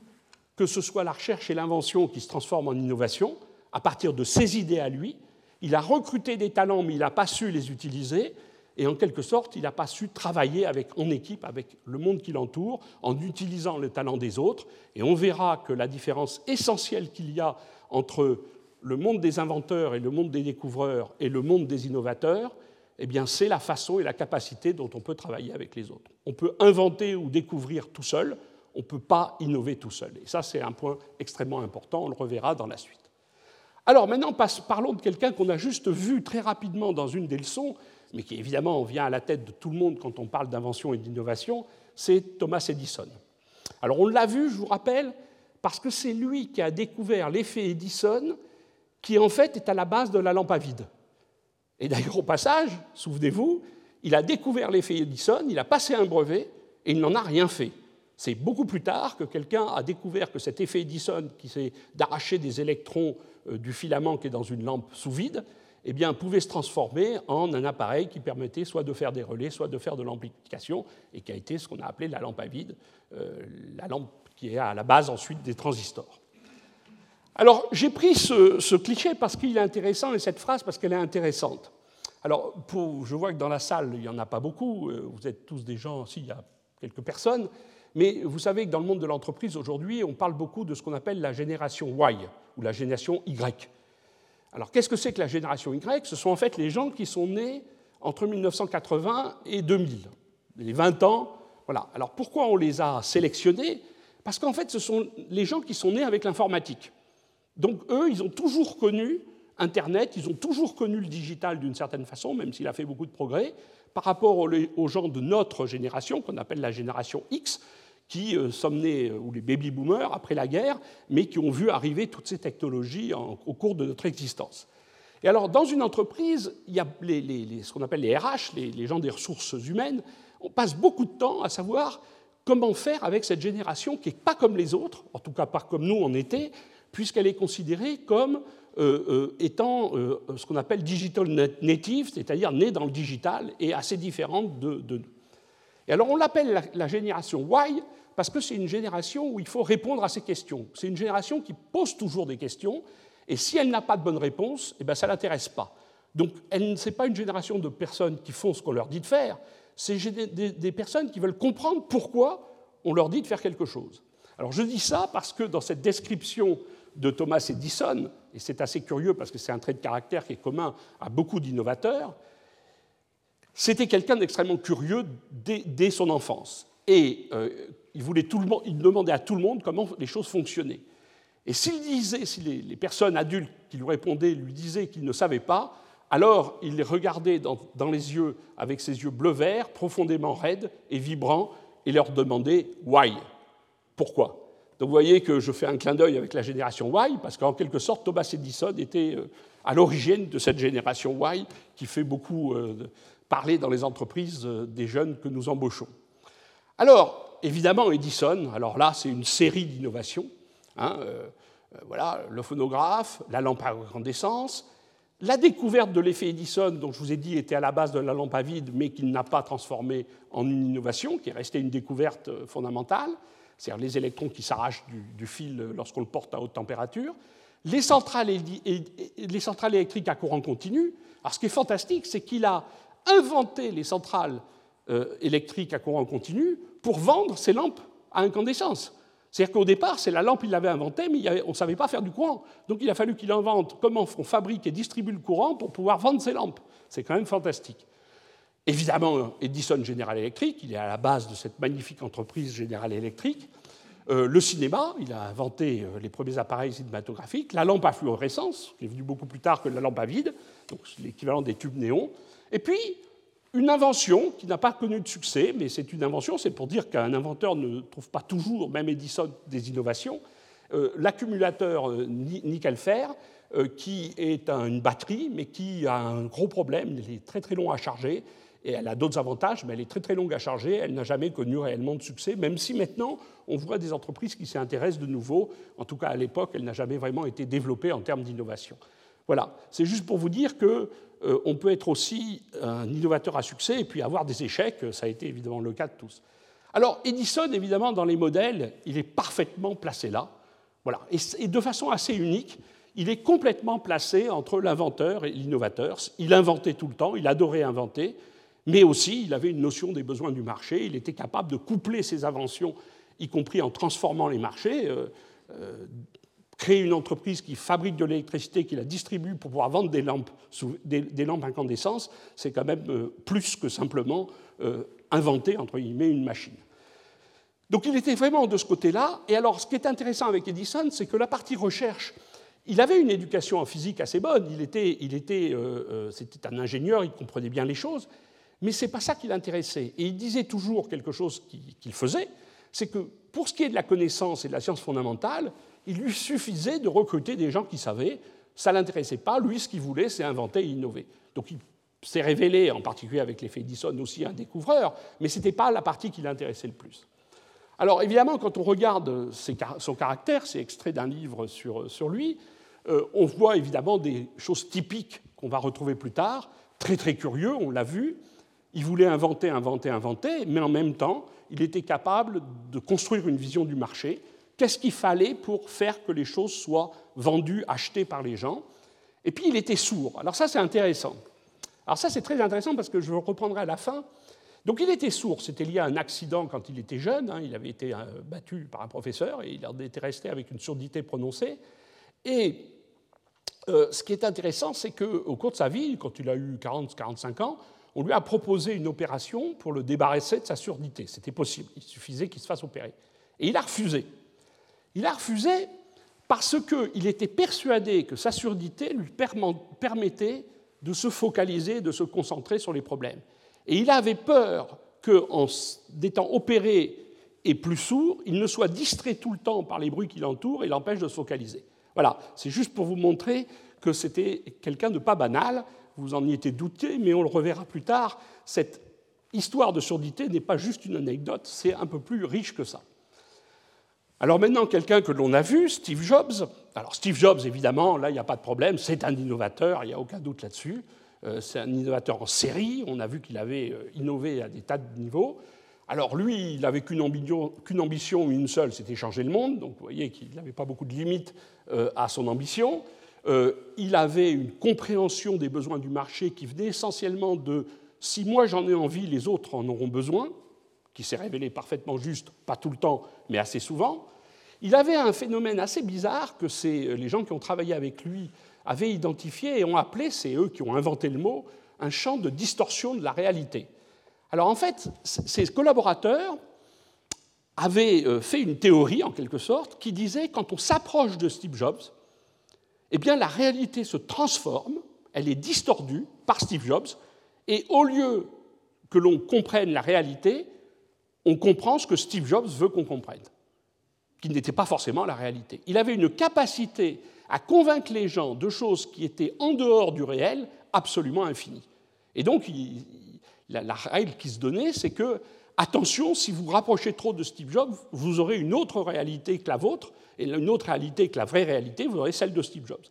Speaker 2: que ce soit la recherche et l'invention qui se transforment en innovation, à partir de ses idées à lui. Il a recruté des talents, mais il n'a pas su les utiliser. Et en quelque sorte, il n'a pas su travailler avec, en équipe avec le monde qui l'entoure, en utilisant le talent des autres. Et on verra que la différence essentielle qu'il y a entre le monde des inventeurs et le monde des découvreurs et le monde des innovateurs, eh bien, c'est la façon et la capacité dont on peut travailler avec les autres. On peut inventer ou découvrir tout seul, on ne peut pas innover tout seul. Et ça, c'est un point extrêmement important, on le reverra dans la suite. Alors maintenant, parlons de quelqu'un qu'on a juste vu très rapidement dans une des leçons, mais qui évidemment vient à la tête de tout le monde quand on parle d'invention et d'innovation, c'est Thomas Edison. Alors on l'a vu, je vous rappelle, parce que c'est lui qui a découvert l'effet Edison qui en fait est à la base de la lampe à vide. Et d'ailleurs, au passage, souvenez-vous, il a découvert l'effet Edison, il a passé un brevet et il n'en a rien fait. C'est beaucoup plus tard que quelqu'un a découvert que cet effet Edison, qui c'est d'arracher des électrons euh, du filament qui est dans une lampe sous vide, eh bien, pouvait se transformer en un appareil qui permettait soit de faire des relais, soit de faire de l'amplification, et qui a été ce qu'on a appelé la lampe à vide, euh, la lampe qui est à la base ensuite des transistors. Alors, j'ai pris ce, cliché parce qu'il est intéressant et cette phrase parce qu'elle est intéressante. Alors, je vois que dans la salle, il n'y en a pas beaucoup. Euh, vous êtes tous des gens, si, il y a quelques personnes. Mais vous savez que dans le monde de l'entreprise, aujourd'hui, on parle beaucoup de ce qu'on appelle la génération Y ou la génération Y. Alors, qu'est-ce que c'est que la génération Y? Ce sont en fait les gens qui sont nés entre 1980 et 2000, les 20 ans. Voilà. Alors, pourquoi on les a sélectionnés? Parce qu'en fait, ce sont les gens qui sont nés avec l'informatique. Donc eux, ils ont toujours connu Internet, ils ont toujours connu le digital d'une certaine façon, même s'il a fait beaucoup de progrès, par rapport aux gens de notre génération, qu'on appelle la génération X, qui euh, sommes nés, euh, ou les baby boomers, après la guerre, mais qui ont vu arriver toutes ces technologies au cours de notre existence. Et alors, dans une entreprise, il y a ce qu'on appelle les RH, les, gens des ressources humaines, on passe beaucoup de temps à savoir comment faire avec cette génération qui n'est pas comme les autres, en tout cas pas comme nous on était, puisqu'elle est considérée comme euh, étant ce qu'on appelle digital native, c'est-à-dire née dans le digital et assez différente de, nous. Et alors on l'appelle la, génération Y parce que c'est une génération où il faut répondre à ces questions. C'est une génération qui pose toujours des questions Et si elle n'a pas de bonne réponse, eh ben, ça ne l'intéresse pas. Donc, elle n'est pas une génération de personnes qui font ce qu'on leur dit de faire, c'est des, personnes qui veulent comprendre pourquoi on leur dit de faire quelque chose. Alors, je dis ça parce que dans cette description de Thomas Edison, et c'est assez curieux parce que c'est un trait de caractère qui est commun à beaucoup d'innovateurs, c'était quelqu'un d'extrêmement curieux dès, son enfance. Et euh, il, demandait à tout le monde comment les choses fonctionnaient. Et s'il disait, si les, personnes adultes qui lui répondaient lui disaient qu'ils ne savaient pas, alors il les regardait dans, dans les yeux avec ses yeux bleu-vert, profondément raides et vibrants, et leur demandait Why Pourquoi? Donc vous voyez que je fais un clin d'œil avec la génération Y, parce qu'en quelque sorte, Thomas Edison était euh, à l'origine de cette génération Y qui fait beaucoup euh, parler dans les entreprises des jeunes que nous embauchons. Alors, évidemment, Edison, alors là, c'est une série d'innovations. Hein, voilà, le phonographe, la lampe à incandescence, la découverte de l'effet Edison, dont je vous ai dit était à la base de la lampe à vide, mais qu'il n'a pas transformé en une innovation, qui est restée une découverte fondamentale c'est-à-dire les électrons qui s'arrachent du, fil lorsqu'on le porte à haute température, les centrales, les centrales électriques à courant continu. Alors ce qui est fantastique, c'est qu'il a inventé les centrales euh, électriques à courant continu pour vendre ses lampes à incandescence. C'est-à-dire qu'au départ, c'est la lampe qu'il avait inventée, mais on ne savait pas faire du courant. Donc il a fallu qu'il invente comment on fabrique et distribue le courant pour pouvoir vendre ses lampes. C'est quand même fantastique. Évidemment, Edison General Electric, il est à la base de cette magnifique entreprise General Electric. Euh, le cinéma, il a inventé euh, les premiers appareils cinématographiques. La lampe à fluorescence, qui est venue beaucoup plus tard que la lampe à vide, donc l'équivalent des tubes néons. Et puis, une invention qui n'a pas connu de succès, mais c'est une invention, c'est pour dire qu'un inventeur ne trouve pas toujours, même Edison, des innovations. Euh, l'accumulateur nickel-fer, qui est une batterie, mais qui a un gros problème, il est très très long à charger, et elle a d'autres avantages, mais elle est très très longue à charger, elle n'a jamais connu réellement de succès, même si maintenant on voit des entreprises qui s'y intéressent de nouveau. En tout cas, à l'époque, elle n'a jamais vraiment été développée en termes d'innovation. Voilà, c'est juste pour vous dire qu'on euh, peut être aussi un innovateur à succès et puis avoir des échecs, ça a été évidemment le cas de tous. Alors, Edison, évidemment, dans les modèles, il est parfaitement placé là, voilà, et de façon assez unique, il est complètement placé entre l'inventeur et l'innovateur. Il inventait tout le temps, il adorait inventer, mais aussi il avait une notion des besoins du marché, il était capable de coupler ses inventions, y compris en transformant les marchés. Euh, euh, créer une entreprise qui fabrique de l'électricité, qui la distribue pour pouvoir vendre des lampes, des, lampes incandescence, c'est quand même euh, plus que simplement inventer, entre guillemets, une machine. Donc il était vraiment de ce côté-là. Et alors, ce qui est intéressant avec Edison, c'est que la partie recherche, il avait une éducation en physique assez bonne. Il était, il était, c'était un ingénieur, il comprenait bien les choses. Mais ce n'est pas ça qui l'intéressait. Et il disait toujours quelque chose qu'il faisait, c'est que pour ce qui est de la connaissance et de la science fondamentale, il lui suffisait de recruter des gens qui savaient. Ça ne l'intéressait pas. Lui, ce qu'il voulait, c'est inventer et innover. Donc il s'est révélé, en particulier avec l'effet Edison, aussi un découvreur, mais ce n'était pas la partie qui l'intéressait le plus. Alors évidemment, quand on regarde son caractère, c'est extrait d'un livre sur, sur lui, euh, on voit évidemment des choses typiques qu'on va retrouver plus tard, très très curieux, on l'a vu, il voulait inventer, inventer, inventer, mais en même temps, il était capable de construire une vision du marché. Qu'est-ce qu'il fallait pour faire que les choses soient vendues, achetées par les gens Et puis, il était sourd. Alors ça, c'est intéressant. Alors ça, c'est très intéressant parce que je reprendrai à la fin. Donc il était sourd, c'était lié à un accident quand il était jeune, hein. il avait été euh, battu par un professeur et il était resté avec une surdité prononcée. Et euh, ce qui est intéressant, c'est qu'au cours de sa vie, quand il a eu 40-45 ans, on lui a proposé une opération pour le débarrasser de sa surdité. C'était possible, il suffisait qu'il se fasse opérer. Et il a refusé. Il a refusé parce qu'il était persuadé que sa surdité lui permettait de se focaliser, de se concentrer sur les problèmes. Et il avait peur qu'en étant opéré et plus sourd, il ne soit distrait tout le temps par les bruits qui l'entourent et l'empêche de se focaliser. Voilà, c'est juste pour vous montrer que c'était quelqu'un de pas banal vous en y étiez douté, mais on le reverra plus tard, cette histoire de surdité n'est pas juste une anecdote, c'est un peu plus riche que ça. Alors maintenant, quelqu'un que l'on a vu, Steve Jobs. Alors Steve Jobs, évidemment, là, il n'y a pas de problème, c'est un innovateur, il n'y a aucun doute là-dessus. Euh, c'est un innovateur en série, on a vu qu'il avait euh, innové à des tas de niveaux. Alors lui, il n'avait qu'une ambition, ambition, une seule, c'était changer le monde, donc vous voyez qu'il n'avait pas beaucoup de limites euh, à son ambition. il avait une compréhension des besoins du marché qui venait essentiellement de si moi j'en ai envie, les autres en auront besoin, qui s'est révélé parfaitement juste, pas tout le temps, mais assez souvent. Il avait un phénomène assez bizarre que les gens qui ont travaillé avec lui avaient identifié et ont appelé, c'est eux qui ont inventé le mot, un champ de distorsion de la réalité. Alors en fait, ces collaborateurs avaient euh, fait une théorie, en quelque sorte, qui disait quand on s'approche de Steve Jobs, eh bien la réalité se transforme, elle est distordue par Steve Jobs, et au lieu que l'on comprenne la réalité, on comprend ce que Steve Jobs veut qu'on comprenne, qui n'était pas forcément la réalité. Il avait une capacité à convaincre les gens de choses qui étaient en dehors du réel absolument infinie. Et donc, la, règle qui se donnait, c'est que, attention, si vous rapprochez trop de Steve Jobs, vous aurez une autre réalité que la vôtre, et une autre réalité que la vraie réalité, vous aurez celle de Steve Jobs,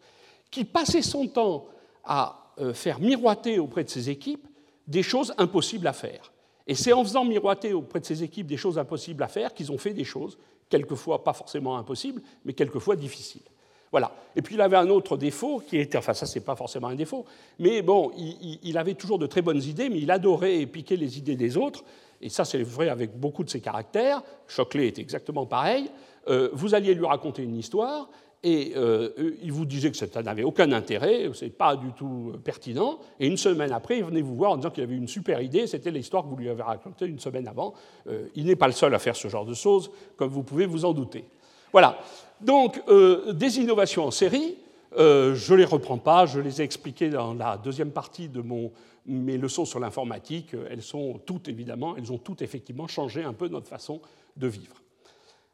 Speaker 2: qui passait son temps à euh, faire miroiter auprès de ses équipes des choses impossibles à faire. Et c'est en faisant miroiter auprès de ses équipes des choses impossibles à faire qu'ils ont fait des choses, quelquefois pas forcément impossibles, mais quelquefois difficiles. Voilà. Et puis il avait un autre défaut qui était, enfin ça c'est pas forcément un défaut, mais bon, il, avait toujours de très bonnes idées, mais il adorait piquer les idées des autres, et ça c'est vrai avec beaucoup de ses caractères. Choclet est exactement pareil. Euh, vous alliez lui raconter une histoire, et euh, il vous disait que ça n'avait aucun intérêt, c'est pas du tout pertinent, et une semaine après, il venait vous voir en disant qu'il avait une super idée, c'était l'histoire que vous lui avez racontée une semaine avant. Euh, il n'est pas le seul à faire ce genre de choses, comme vous pouvez vous en douter. Voilà. Donc, euh, des innovations en série, euh, je ne les reprends pas, je les ai expliquées dans la deuxième partie de mon, mes leçons sur l'informatique. Elles sont toutes, évidemment, elles ont toutes effectivement changé un peu notre façon de vivre.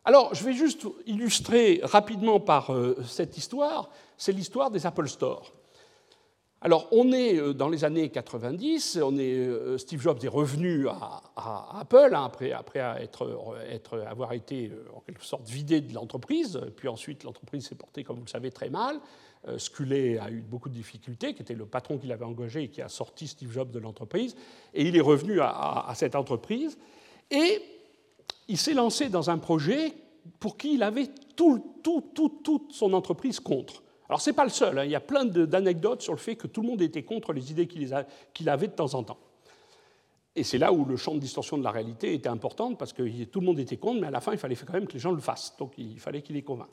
Speaker 2: Alors, je vais juste illustrer rapidement par euh, cette histoire, c'est l'histoire des Apple Store. Alors, on est euh, dans les années 90, on est, euh, Steve Jobs est revenu à, Apple hein, après, avoir été en quelque sorte vidé de l'entreprise, puis ensuite l'entreprise s'est portée, comme vous le savez, très mal. Scully a eu beaucoup de difficultés, qui était le patron qu'il avait engagé et qui a sorti Steve Jobs de l'entreprise, et il est revenu à, cette entreprise, et il s'est lancé dans un projet pour qui il avait tout, tout, tout, toute son entreprise contre. Alors, ce n'est pas le seul, hein. il y a plein d'anecdotes sur le fait que tout le monde était contre les idées qu'il avait de temps en temps. Et c'est là où le champ de distorsion de la réalité était important, parce que tout le monde était contre, mais à la fin, il fallait quand même que les gens le fassent. Donc, il fallait qu'il les convainque.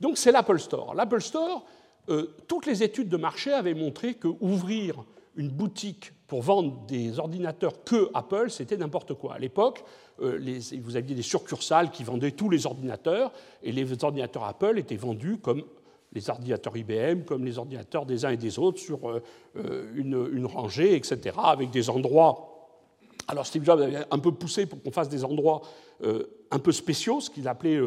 Speaker 2: Donc, c'est l'Apple Store. L'Apple Store, euh, toutes les études de marché avaient montré qu'ouvrir une boutique pour vendre des ordinateurs que Apple, c'était n'importe quoi. À l'époque, euh, vous aviez des succursales qui vendaient tous les ordinateurs, et les ordinateurs Apple étaient vendus comme les ordinateurs IBM comme les ordinateurs des uns et des autres sur euh, euh, une, rangée, etc., avec des endroits. Alors Steve Jobs avait un peu poussé pour qu'on fasse des endroits un peu spéciaux, ce qu'il appelait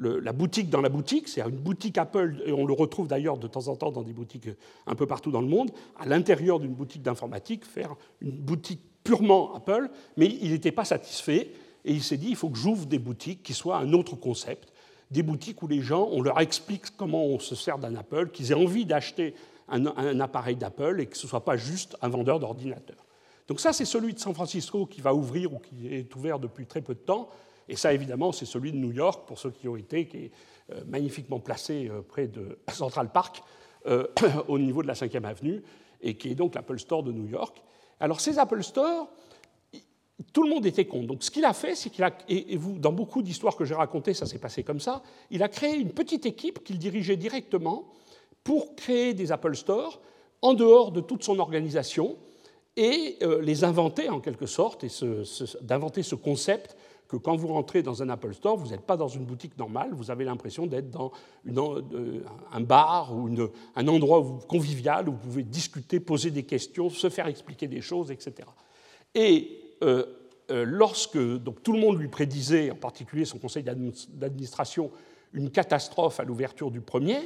Speaker 2: la boutique dans la boutique, c'est-à-dire une boutique Apple, et on le retrouve d'ailleurs de temps en temps dans des boutiques un peu partout dans le monde, à l'intérieur d'une boutique d'informatique, faire une boutique purement Apple, mais il n'était pas satisfait, et il s'est dit, il faut que j'ouvre des boutiques qui soient un autre concept, des boutiques où les gens, on leur explique comment on se sert d'un Apple, qu'ils aient envie d'acheter un, appareil d'Apple et que ce ne soit pas juste un vendeur d'ordinateur. Donc ça, c'est celui de San Francisco qui va ouvrir ou qui est ouvert depuis très peu de temps. Et ça, évidemment, c'est celui de New York, pour ceux qui ont été, qui est euh, magnifiquement placé euh, près de Central Park, euh, au niveau de la 5e avenue, et qui est donc l'Apple Store de New York. Alors ces Apple Store, tout le monde était contre. Donc ce qu'il a fait, c'est qu'il a, et vous, dans beaucoup d'histoires que j'ai racontées, ça s'est passé comme ça, il a créé une petite équipe qu'il dirigeait directement pour créer des Apple Store en dehors de toute son organisation et les inventer en quelque sorte, et d'inventer ce concept que quand vous rentrez dans un Apple Store, vous n'êtes pas dans une boutique normale, vous avez l'impression d'être dans euh, un bar ou un endroit convivial où vous pouvez discuter, poser des questions, se faire expliquer des choses, etc. Et euh, euh, lorsque donc, tout le monde lui prédisait, en particulier son conseil d'administration, une catastrophe à l'ouverture du premier,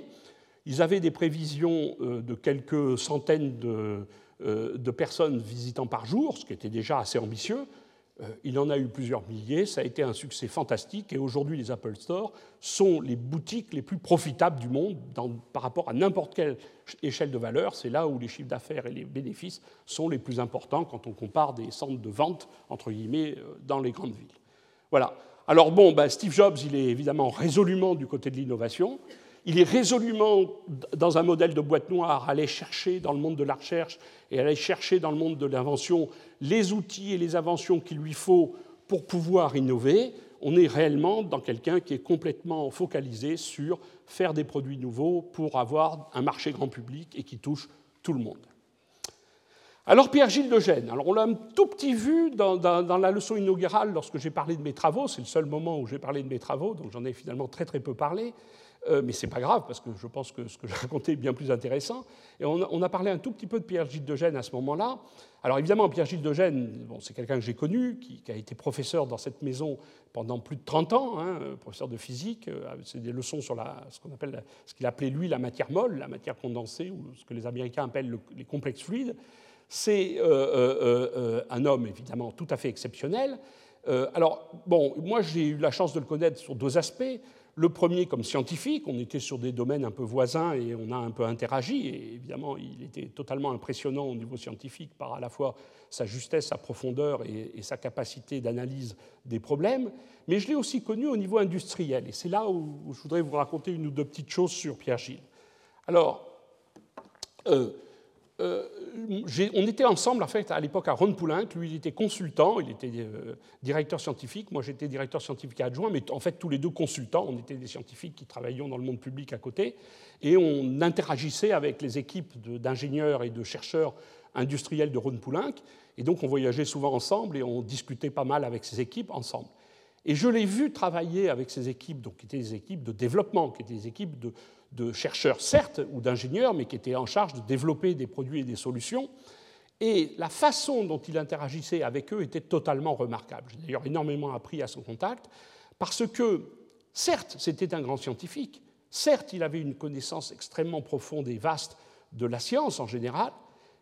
Speaker 2: ils avaient des prévisions de quelques centaines de personnes visitant par jour, ce qui était déjà assez ambitieux. Euh, il en a eu plusieurs milliers, ça a été un succès fantastique et aujourd'hui les Apple Store sont les boutiques les plus profitables du monde par rapport à n'importe quelle échelle de valeur. C'est là où les chiffres d'affaires et les bénéfices sont les plus importants quand on compare des centres de vente, entre guillemets, euh, dans les grandes villes. Voilà. Alors bon, ben, Steve Jobs, il est évidemment résolument du côté de l'innovation. Il est résolument dans un modèle de boîte noire, aller chercher dans le monde de la recherche et aller chercher dans le monde de l'invention les outils et les inventions qu'il lui faut pour pouvoir innover. On est réellement dans quelqu'un qui est complètement focalisé sur faire des produits nouveaux pour avoir un marché grand public et qui touche tout le monde. Alors Pierre-Gilles de Gênes, alors on l'a un tout petit vu dans, dans la leçon inaugurale lorsque j'ai parlé de mes travaux, c'est le seul moment où j'ai parlé de mes travaux, donc j'en ai finalement très très peu parlé. Euh, mais ce n'est pas grave, parce que je pense que ce que j'ai raconté est bien plus intéressant. Et on, a parlé un tout petit peu de Pierre-Gilles de Gênes à ce moment-là. Alors évidemment, Pierre-Gilles de Gênes, bon, c'est quelqu'un que j'ai connu, qui, a été professeur dans cette maison pendant plus de 30 ans, hein, professeur de physique. Euh, c'est des leçons sur ce qu'on appelle, ce qu'il appelait lui la matière molle, la matière condensée, ou ce que les Américains appellent les complexes fluides. C'est euh, un homme évidemment tout à fait exceptionnel. alors, bon, moi j'ai eu la chance de le connaître sur deux aspects. Le premier comme scientifique, on était sur des domaines un peu voisins et on a un peu interagi. Et évidemment, il était totalement impressionnant au niveau scientifique par à la fois sa justesse, sa profondeur et, sa capacité d'analyse des problèmes. Mais je l'ai aussi connu au niveau industriel. Et c'est là où, je voudrais vous raconter une ou deux petites choses sur Pierre Gilles. Alors, euh, euh, on était ensemble en fait à l'époque à Ron Poulenc. Lui, il était consultant, il était euh, directeur scientifique. Moi, j'étais directeur scientifique adjoint, mais en fait tous les deux consultants. On était des scientifiques qui travaillions dans le monde public à côté, et on interagissait avec les équipes d'ingénieurs et de chercheurs industriels de Ron Poulenc. Et donc, on voyageait souvent ensemble et on discutait pas mal avec ces équipes ensemble. Et je l'ai vu travailler avec ces équipes, donc qui étaient des équipes de développement, qui étaient des équipes de, de chercheurs, certes, ou d'ingénieurs, mais qui étaient en charge de développer des produits et des solutions. Et la façon dont il interagissait avec eux était totalement remarquable. J'ai d'ailleurs énormément appris à son contact, parce que, certes, c'était un grand scientifique, certes, il avait une connaissance extrêmement profonde et vaste de la science en général,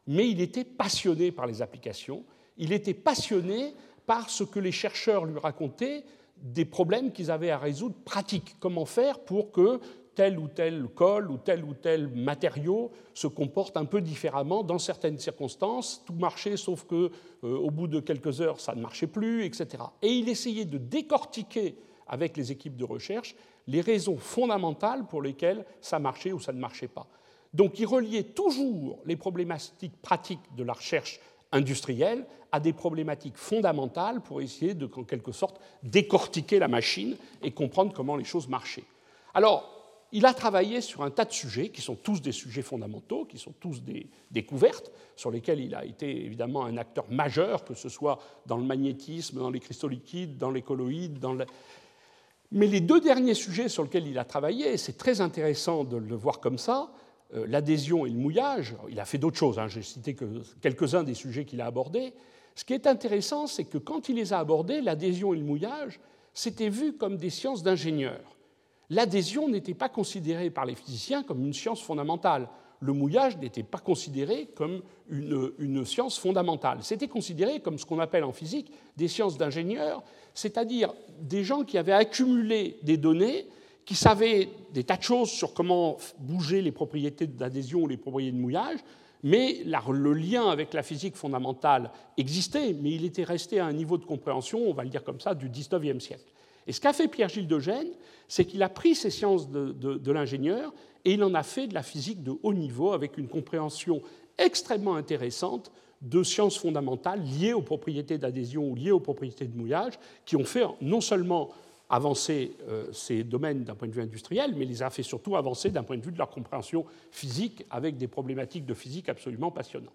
Speaker 2: mais il était passionné par les applications, il était passionné par ce que les chercheurs lui racontaient des problèmes qu'ils avaient à résoudre pratiques. Comment faire pour que tel ou tel col ou tel ou tel matériau se comporte un peu différemment dans certaines circonstances. Tout marchait, sauf que euh, au bout de quelques heures, ça ne marchait plus, etc. Et il essayait de décortiquer avec les équipes de recherche les raisons fondamentales pour lesquelles ça marchait ou ça ne marchait pas. Donc il reliait toujours les problématiques pratiques de la recherche industrielle à des problématiques fondamentales pour essayer de, en quelque sorte, décortiquer la machine et comprendre comment les choses marchaient. Alors, il a travaillé sur un tas de sujets qui sont tous des sujets fondamentaux, qui sont tous des découvertes, sur lesquelles il a été évidemment un acteur majeur, que ce soit dans le magnétisme, dans les cristaux liquides, dans les colloïdes. Dans le... Mais les deux derniers sujets sur lesquels il a travaillé, c'est très intéressant de le voir comme ça, euh, l'adhésion et le mouillage. Il a fait d'autres choses, hein, j'ai cité que quelques-uns des sujets qu'il a abordés. Ce qui est intéressant, c'est que quand il les a abordés, l'adhésion et le mouillage, c'était vu comme des sciences d'ingénieurs l'adhésion n'était pas considérée par les physiciens comme une science fondamentale. Le mouillage n'était pas considéré comme une, science fondamentale. C'était considéré comme ce qu'on appelle en physique des sciences d'ingénieurs, c'est-à-dire des gens qui avaient accumulé des données, qui savaient des tas de choses sur comment bouger les propriétés d'adhésion ou les propriétés de mouillage, mais le lien avec la physique fondamentale existait, mais il était resté à un niveau de compréhension, on va le dire comme ça, du 19e siècle. Et ce qu'a fait Pierre-Gilles de Gênes, c'est qu'il a pris ces sciences de, l'ingénieur et il en a fait de la physique de haut niveau avec une compréhension extrêmement intéressante de sciences fondamentales liées aux propriétés d'adhésion ou liées aux propriétés de mouillage, qui ont fait non seulement avancer euh, ces domaines d'un point de vue industriel, mais les a fait surtout avancer d'un point de vue de leur compréhension physique avec des problématiques de physique absolument passionnantes.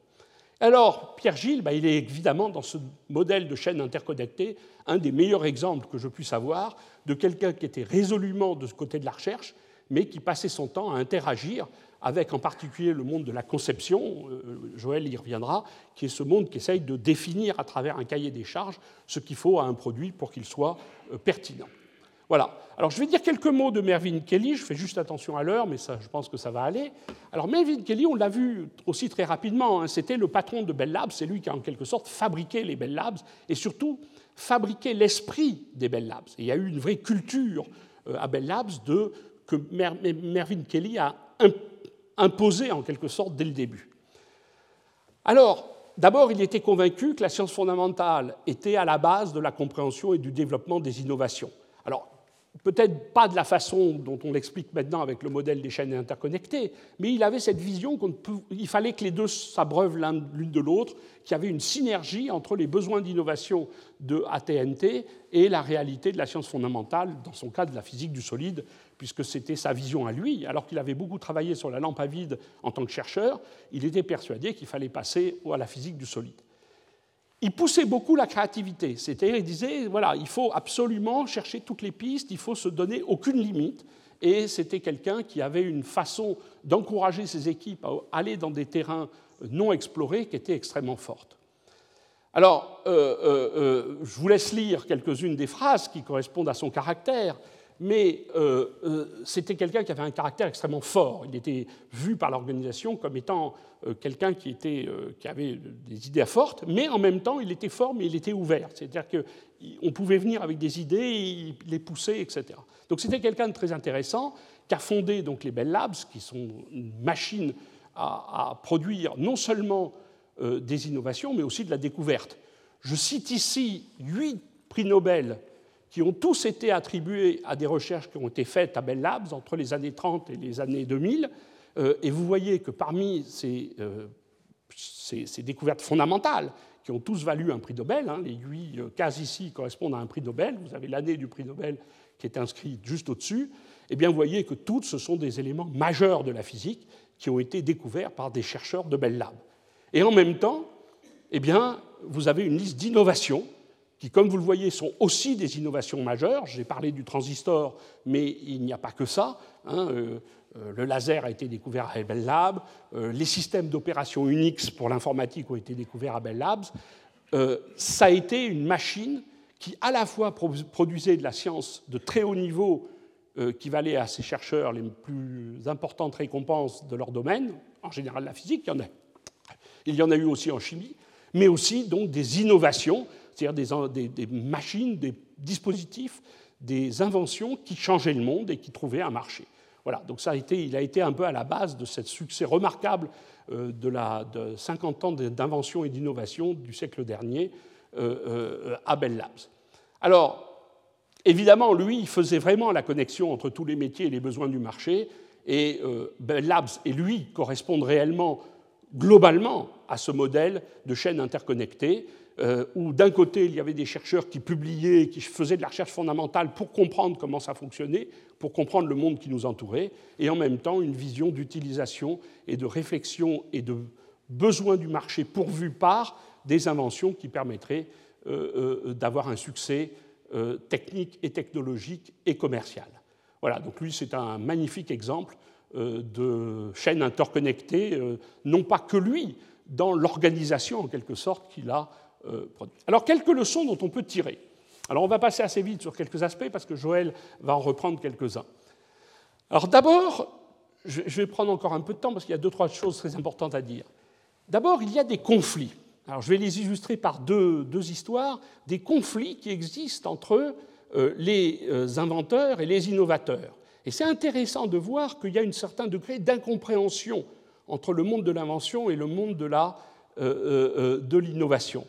Speaker 2: Alors, Pierre Gilles, bah, il est évidemment dans ce modèle de chaîne interconnectée un des meilleurs exemples que je puisse avoir de quelqu'un qui était résolument de ce côté de la recherche, mais qui passait son temps à interagir avec en particulier le monde de la conception, euh, Joël y reviendra, qui est ce monde qui essaye de définir à travers un cahier des charges ce qu'il faut à un produit pour qu'il soit euh, pertinent. Voilà. Alors je vais dire quelques mots de Mervyn Kelly, je fais juste attention à l'heure, mais ça, je pense que ça va aller. Alors Mervyn Kelly, on l'a vu aussi très rapidement, hein, c'était le patron de Bell Labs, c'est lui qui a en quelque sorte fabriqué les Bell Labs, et surtout fabriqué l'esprit des Bell Labs. il y a eu une vraie culture euh, à Bell Labs que Mervyn Kelly a imposé en quelque sorte dès le début. Alors, D'abord, il était convaincu que la science fondamentale était à la base de la compréhension et du développement des innovations. Alors, peut-être pas de la façon dont on l'explique maintenant avec le modèle des chaînes interconnectées, mais il avait cette vision qu'il fallait que les deux s'abreuvent l'une de l'autre, qu'il y avait une synergie entre les besoins d'innovation de ATNT et la réalité de la science fondamentale, dans son cas de la physique du solide, puisque c'était sa vision à lui. Alors qu'il avait beaucoup travaillé sur la lampe à vide en tant que chercheur, il était persuadé qu'il fallait passer à la physique du solide il poussait beaucoup la créativité. C'est-à-dire, il disait, voilà, il faut absolument chercher toutes les pistes, il faut se donner aucune limite. Et c'était quelqu'un qui avait une façon d'encourager ses équipes à aller dans des terrains non explorés qui était extrêmement forte. Alors, euh, euh, euh, je vous laisse lire quelques-unes des phrases qui correspondent à son caractère mais euh, euh, c'était quelqu'un qui avait un caractère extrêmement fort. Il était vu par l'organisation comme étant euh, quelqu'un qui, avait des idées fortes, mais en même temps, il était fort, mais il était ouvert. C'est-à-dire qu'on pouvait venir avec des idées, les pousser, etc. Donc c'était quelqu'un de très intéressant, qui a fondé donc, les Bell Labs, qui sont une machine à produire non seulement des innovations, mais aussi de la découverte. Je cite ici huit prix Nobel qui ont tous été attribués à des recherches qui ont été faites à Bell Labs entre les années 30 et les années 2000. Euh, et vous voyez que parmi euh, ces, découvertes fondamentales, qui ont tous valu un prix Nobel, hein, les huit cases ici correspondent à un prix Nobel, vous avez l'année du prix Nobel qui est inscrite juste au-dessus, eh bien vous voyez que toutes, ce sont des éléments majeurs de la physique qui ont été découverts par des chercheurs de Bell Labs. Et en même temps, eh bien, vous avez une liste d'innovations qui, comme vous le voyez, sont aussi des innovations majeures. J'ai parlé du transistor, mais il n'y a pas que ça. Hein, euh, euh, le laser a été découvert à Bell Labs, euh, les systèmes d'opération Unix pour l'informatique ont été découverts à Bell Labs. ça a été une machine qui, à la fois, produisait de la science de très haut niveau qui valait à ces chercheurs les plus importantes récompenses de leur domaine, en général la physique, il y en a, il y en a eu aussi en chimie, mais aussi donc des innovations c'est-à-dire des, machines, des dispositifs, des inventions qui changeaient le monde et qui trouvaient un marché. Voilà, donc ça a été, il a été un peu à la base de ce succès remarquable euh, de, la, de 50 ans d'invention et d'innovation du siècle dernier euh, euh, à Bell Labs. Alors, évidemment, lui, il faisait vraiment la connexion entre tous les métiers et les besoins du marché, et Bell Labs et lui correspondent réellement, globalement, à ce modèle de chaîne interconnectée où d'un côté il y avait des chercheurs qui publiaient, qui faisaient de la recherche fondamentale pour comprendre comment ça fonctionnait, pour comprendre le monde qui nous entourait, et en même temps une vision d'utilisation et de réflexion et de besoin du marché pourvu par des inventions qui permettraient euh, euh, d'avoir un succès technique et technologique et commercial. Voilà, donc lui c'est un magnifique exemple de chaîne interconnectée, non pas que lui, dans l'organisation en quelque sorte qu'il a euh, Alors, quelques leçons dont on peut tirer. Alors, on va passer assez vite sur quelques aspects parce que Joël va en reprendre quelques-uns. Alors, d'abord, je vais prendre encore un peu de temps parce qu'il y a deux, trois choses très importantes à dire. D'abord, il y a des conflits. Alors, je vais les illustrer par deux, deux histoires, des conflits qui existent entre euh, les euh, inventeurs et les innovateurs. Et c'est intéressant de voir qu'il y a un certain degré d'incompréhension entre le monde de l'invention et le monde de l'innovation.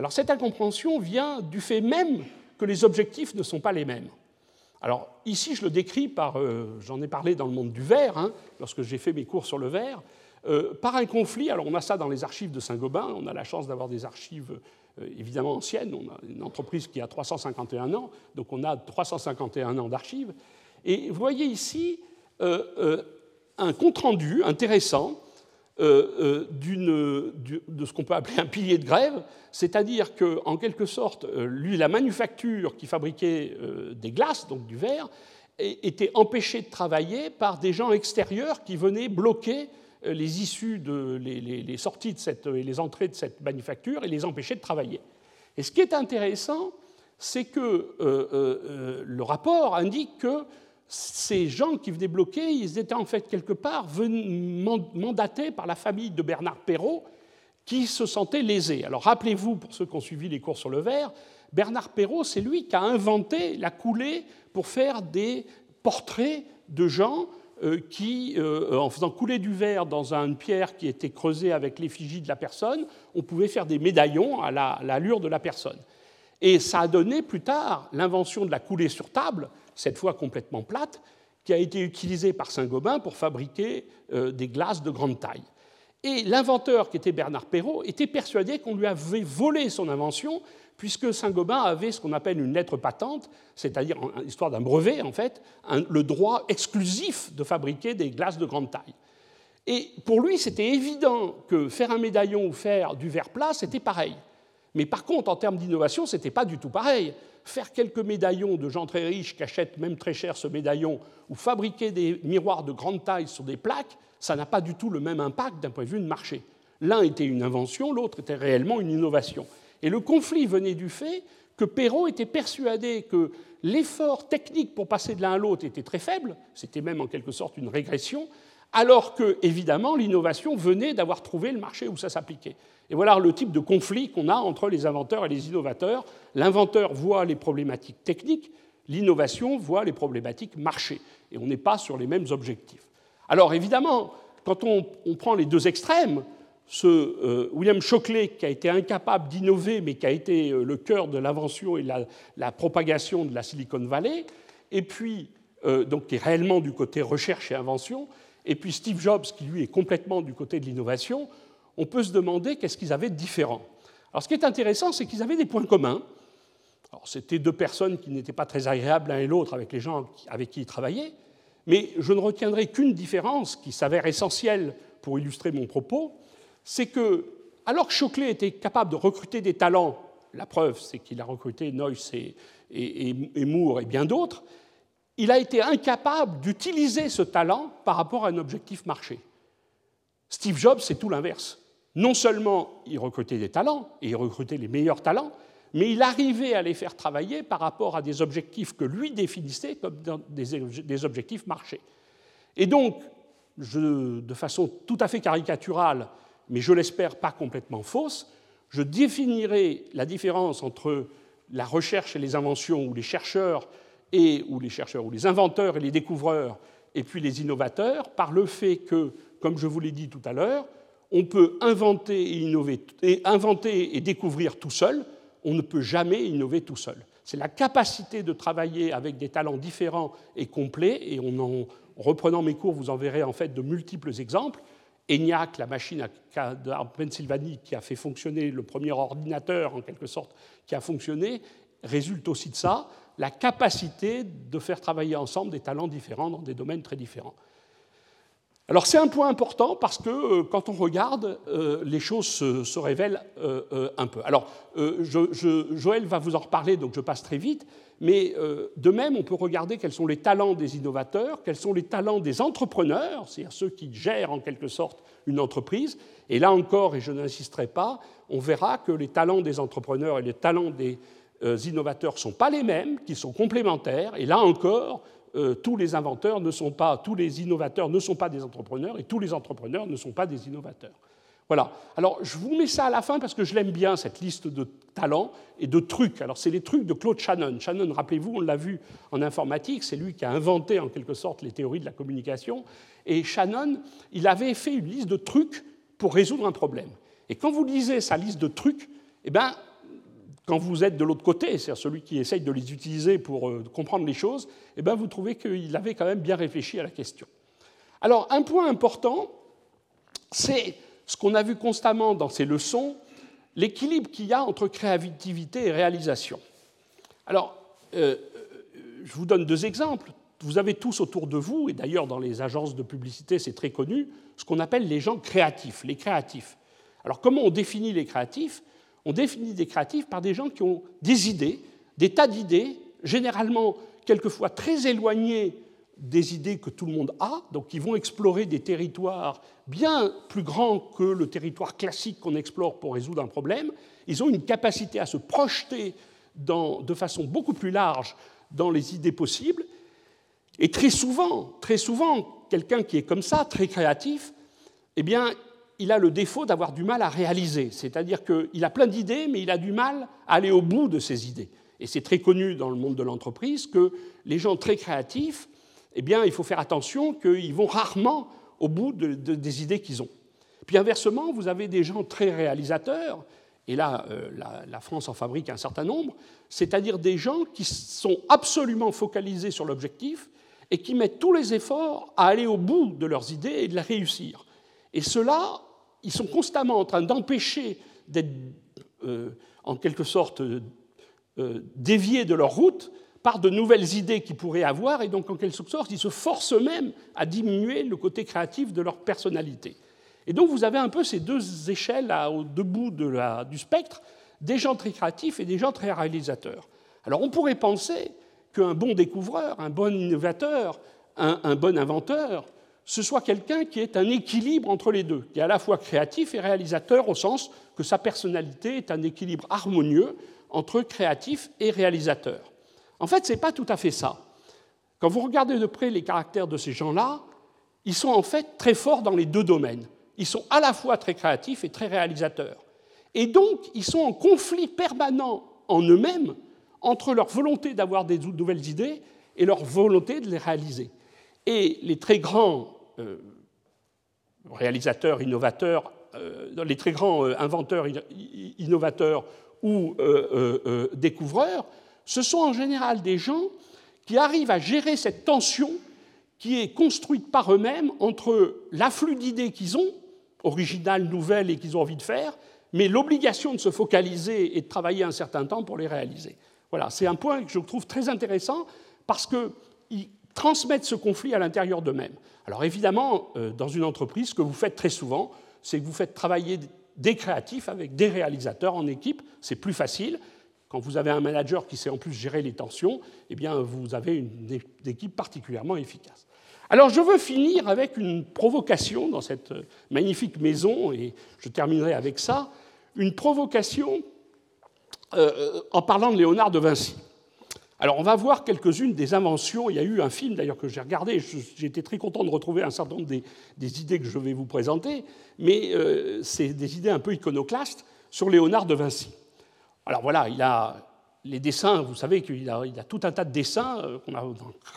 Speaker 2: Alors cette incompréhension vient du fait même que les objectifs ne sont pas les mêmes. Alors ici, je le décris par, euh, j'en ai parlé dans le monde du verre, hein, lorsque j'ai fait mes cours sur le verre, euh, par un conflit. Alors on a ça dans les archives de Saint-Gobain, on a la chance d'avoir des archives euh, évidemment anciennes, on a une entreprise qui a 351 ans, donc on a 351 ans d'archives. Et vous voyez ici un compte-rendu intéressant euh, euh, de ce qu'on peut appeler un pilier de grève, c'est-à-dire qu'en quelque sorte, euh, la manufacture qui fabriquait des glaces, donc du verre, était empêchée de travailler par des gens extérieurs qui venaient bloquer les issues, les, sorties de cette, et les entrées de cette manufacture et les empêcher de travailler. Et ce qui est intéressant, c'est que le rapport indique que ces gens qui venaient bloquer, ils étaient en fait quelque part mandatés par la famille de Bernard Perrault, qui se sentait lésés. Alors rappelez-vous, pour ceux qui ont suivi les cours sur le verre, Bernard Perrault, c'est lui qui a inventé la coulée pour faire des portraits de gens euh, qui, euh, en faisant couler du verre dans une pierre qui était creusée avec l'effigie de la personne, on pouvait faire des médaillons à l'allure de la personne. Et ça a donné plus tard l'invention de la coulée sur table, cette fois complètement plate, qui a été utilisée par Saint-Gobain pour fabriquer euh, des glaces de grande taille. Et l'inventeur, qui était Bernard Perrault, était persuadé qu'on lui avait volé son invention, puisque Saint-Gobain avait ce qu'on appelle une lettre patente, c'est-à-dire l'histoire d'un brevet, en fait, le droit exclusif de fabriquer des glaces de grande taille. Et pour lui, c'était évident que faire un médaillon ou faire du verre plat, c'était pareil. Mais par contre, en termes d'innovation, ce n'était pas du tout pareil. Faire quelques médaillons de gens très riches qui achètent même très cher ce médaillon, ou fabriquer des miroirs de grande taille sur des plaques, ça n'a pas du tout le même impact d'un point de vue de marché. L'un était une invention, l'autre était réellement une innovation. Et le conflit venait du fait que Perrault était persuadé que l'effort technique pour passer de l'un à l'autre était très faible, c'était même en quelque sorte une régression, alors que, évidemment, l'innovation venait d'avoir trouvé le marché où ça s'appliquait. Et voilà le type de conflit qu'on a entre les inventeurs et les innovateurs. L'inventeur voit les problématiques techniques, l'innovation voit les problématiques marché. Et on n'est pas sur les mêmes objectifs. Alors évidemment, quand on, prend les deux extrêmes, ce euh, William Shockley, qui a été incapable d'innover, mais qui a été euh, le cœur de l'invention et la, la, propagation de la Silicon Valley, et puis, euh, donc, qui est réellement du côté recherche et invention, et puis Steve Jobs, qui lui est complètement du côté de l'innovation, on peut se demander qu'est-ce qu'ils avaient de différent. Alors ce qui est intéressant, c'est qu'ils avaient des points communs. C'était deux personnes qui n'étaient pas très agréables l'un et l'autre avec les gens avec qui ils travaillaient, mais je ne retiendrai qu'une différence qui s'avère essentielle pour illustrer mon propos, c'est que, alors que Choclet était capable de recruter des talents, la preuve, c'est qu'il a recruté Noyce et Moore et bien d'autres, il a été incapable d'utiliser ce talent par rapport à un objectif marché. Steve Jobs, c'est tout l'inverse. Non seulement il recrutait des talents, et il recrutait les meilleurs talents, mais il arrivait à les faire travailler par rapport à des objectifs que lui définissait comme des objectifs marché. Et donc, de façon tout à fait caricaturale, mais je l'espère pas complètement fausse, je définirai la différence entre la recherche et les inventions, où les chercheurs et ou les chercheurs, ou les inventeurs et les découvreurs, et puis les innovateurs, par le fait que, comme je vous l'ai dit tout à l'heure, on peut inventer et innover, et inventer et découvrir tout seul, on ne peut jamais innover tout seul. C'est la capacité de travailler avec des talents différents et complets, et en reprenant mes cours, vous en verrez en fait de multiples exemples. ENIAC, la machine à Pennsylvanie qui a fait fonctionner le premier ordinateur, en quelque sorte, qui a fonctionné, résulte aussi de ça la capacité de faire travailler ensemble des talents différents dans des domaines très différents. Alors c'est un point important parce que euh, quand on regarde, euh, les choses se, révèlent euh, un peu. Alors Joël va vous en reparler, donc je passe très vite, mais de même on peut regarder quels sont les talents des innovateurs, quels sont les talents des entrepreneurs, c'est-à-dire ceux qui gèrent en quelque sorte une entreprise. Et là encore, et je n'insisterai pas, on verra que les talents des entrepreneurs et les talents des innovateurs ne sont pas les mêmes, qui sont complémentaires. Et là encore, euh, tous les inventeurs ne sont pas, tous les innovateurs ne sont pas des entrepreneurs et tous les entrepreneurs ne sont pas des innovateurs. Voilà. Alors, je vous mets ça à la fin parce que je l'aime bien, cette liste de talents et de trucs. Alors, c'est les trucs de Claude Shannon. Shannon, rappelez-vous, on l'a vu en informatique, c'est lui qui a inventé en quelque sorte les théories de la communication. Et Shannon, il avait fait une liste de trucs pour résoudre un problème. Et quand vous lisez sa liste de trucs, eh ben, quand vous êtes de l'autre côté, c'est-à-dire celui qui essaye de les utiliser pour euh, comprendre les choses, eh bien vous trouvez qu'il avait quand même bien réfléchi à la question. Alors, un point important, c'est ce qu'on a vu constamment dans ces leçons, l'équilibre qu'il y a entre créativité et réalisation. Alors, euh, je vous donne deux exemples. Vous avez tous autour de vous, et d'ailleurs dans les agences de publicité c'est très connu, ce qu'on appelle les gens créatifs, les créatifs. Alors comment on définit les créatifs? On définit des créatifs par des gens qui ont des idées, des tas d'idées, généralement quelquefois très éloignées des idées que tout le monde a, donc qui vont explorer des territoires bien plus grands que le territoire classique qu'on explore pour résoudre un problème. Ils ont une capacité à se projeter de façon beaucoup plus large dans les idées possibles. Et très souvent, très souvent, quelqu'un qui est comme ça, très créatif, eh bien, il a le défaut d'avoir du mal à réaliser. C'est-à-dire qu'il a plein d'idées, mais il a du mal à aller au bout de ses idées. Et c'est très connu dans le monde de l'entreprise que les gens très créatifs, eh bien, il faut faire attention qu'ils vont rarement au bout des idées qu'ils ont. Puis inversement, vous avez des gens très réalisateurs, et là, la, France en fabrique un certain nombre, c'est-à-dire des gens qui sont absolument focalisés sur l'objectif et qui mettent tous les efforts à aller au bout de leurs idées et de la réussir. Et ceux-là, ils sont constamment en train d'empêcher d'être, en quelque sorte, déviés de leur route par de nouvelles idées qu'ils pourraient avoir, et donc en quelque sorte, ils se forcent eux-mêmes à diminuer le côté créatif de leur personnalité. Et donc vous avez un peu ces deux échelles au debout de la, du spectre, des gens très créatifs et des gens très réalisateurs. Alors on pourrait penser qu'un bon découvreur, un bon innovateur, un bon inventeur, ce soit quelqu'un qui est un équilibre entre les deux, qui est à la fois créatif et réalisateur au sens que sa personnalité est un équilibre harmonieux entre créatif et réalisateur. En fait, ce n'est pas tout à fait ça. Quand vous regardez de près les caractères de ces gens-là, ils sont en fait très forts dans les deux domaines. Ils sont à la fois très créatifs et très réalisateurs. Et donc, ils sont en conflit permanent en eux-mêmes entre leur volonté d'avoir des nouvelles idées et leur volonté de les réaliser. Et les très grands euh, réalisateurs, innovateurs, euh, les très grands euh, inventeurs, innovateurs ou découvreurs ce sont en général des gens qui arrivent à gérer cette tension qui est construite par eux-mêmes entre l'afflux d'idées qu'ils ont, originales, nouvelles et qu'ils ont envie de faire, mais l'obligation de se focaliser et de travailler un certain temps pour les réaliser. Voilà, c'est un point que je trouve très intéressant parce qu'ils transmettent ce conflit à l'intérieur d'eux-mêmes. Alors évidemment, euh, dans une entreprise, ce que vous faites très souvent, c'est que vous faites travailler des créatifs avec des réalisateurs en équipe, c'est plus facile, quand vous avez un manager qui sait en plus gérer les tensions, eh bien, vous avez une équipe particulièrement efficace. Alors, je veux finir avec une provocation dans cette magnifique maison, et je terminerai avec ça, une provocation euh, en parlant de Léonard de Vinci. Alors, on va voir quelques-unes des inventions. Il y a eu un film, d'ailleurs, que j'ai regardé. Été très content de retrouver un certain nombre des, idées que je vais vous présenter, mais euh, c'est des idées un peu iconoclastes sur Léonard de Vinci. Alors voilà, il a les dessins, vous savez qu'il a, a, tout un tas de dessins euh, qu'on a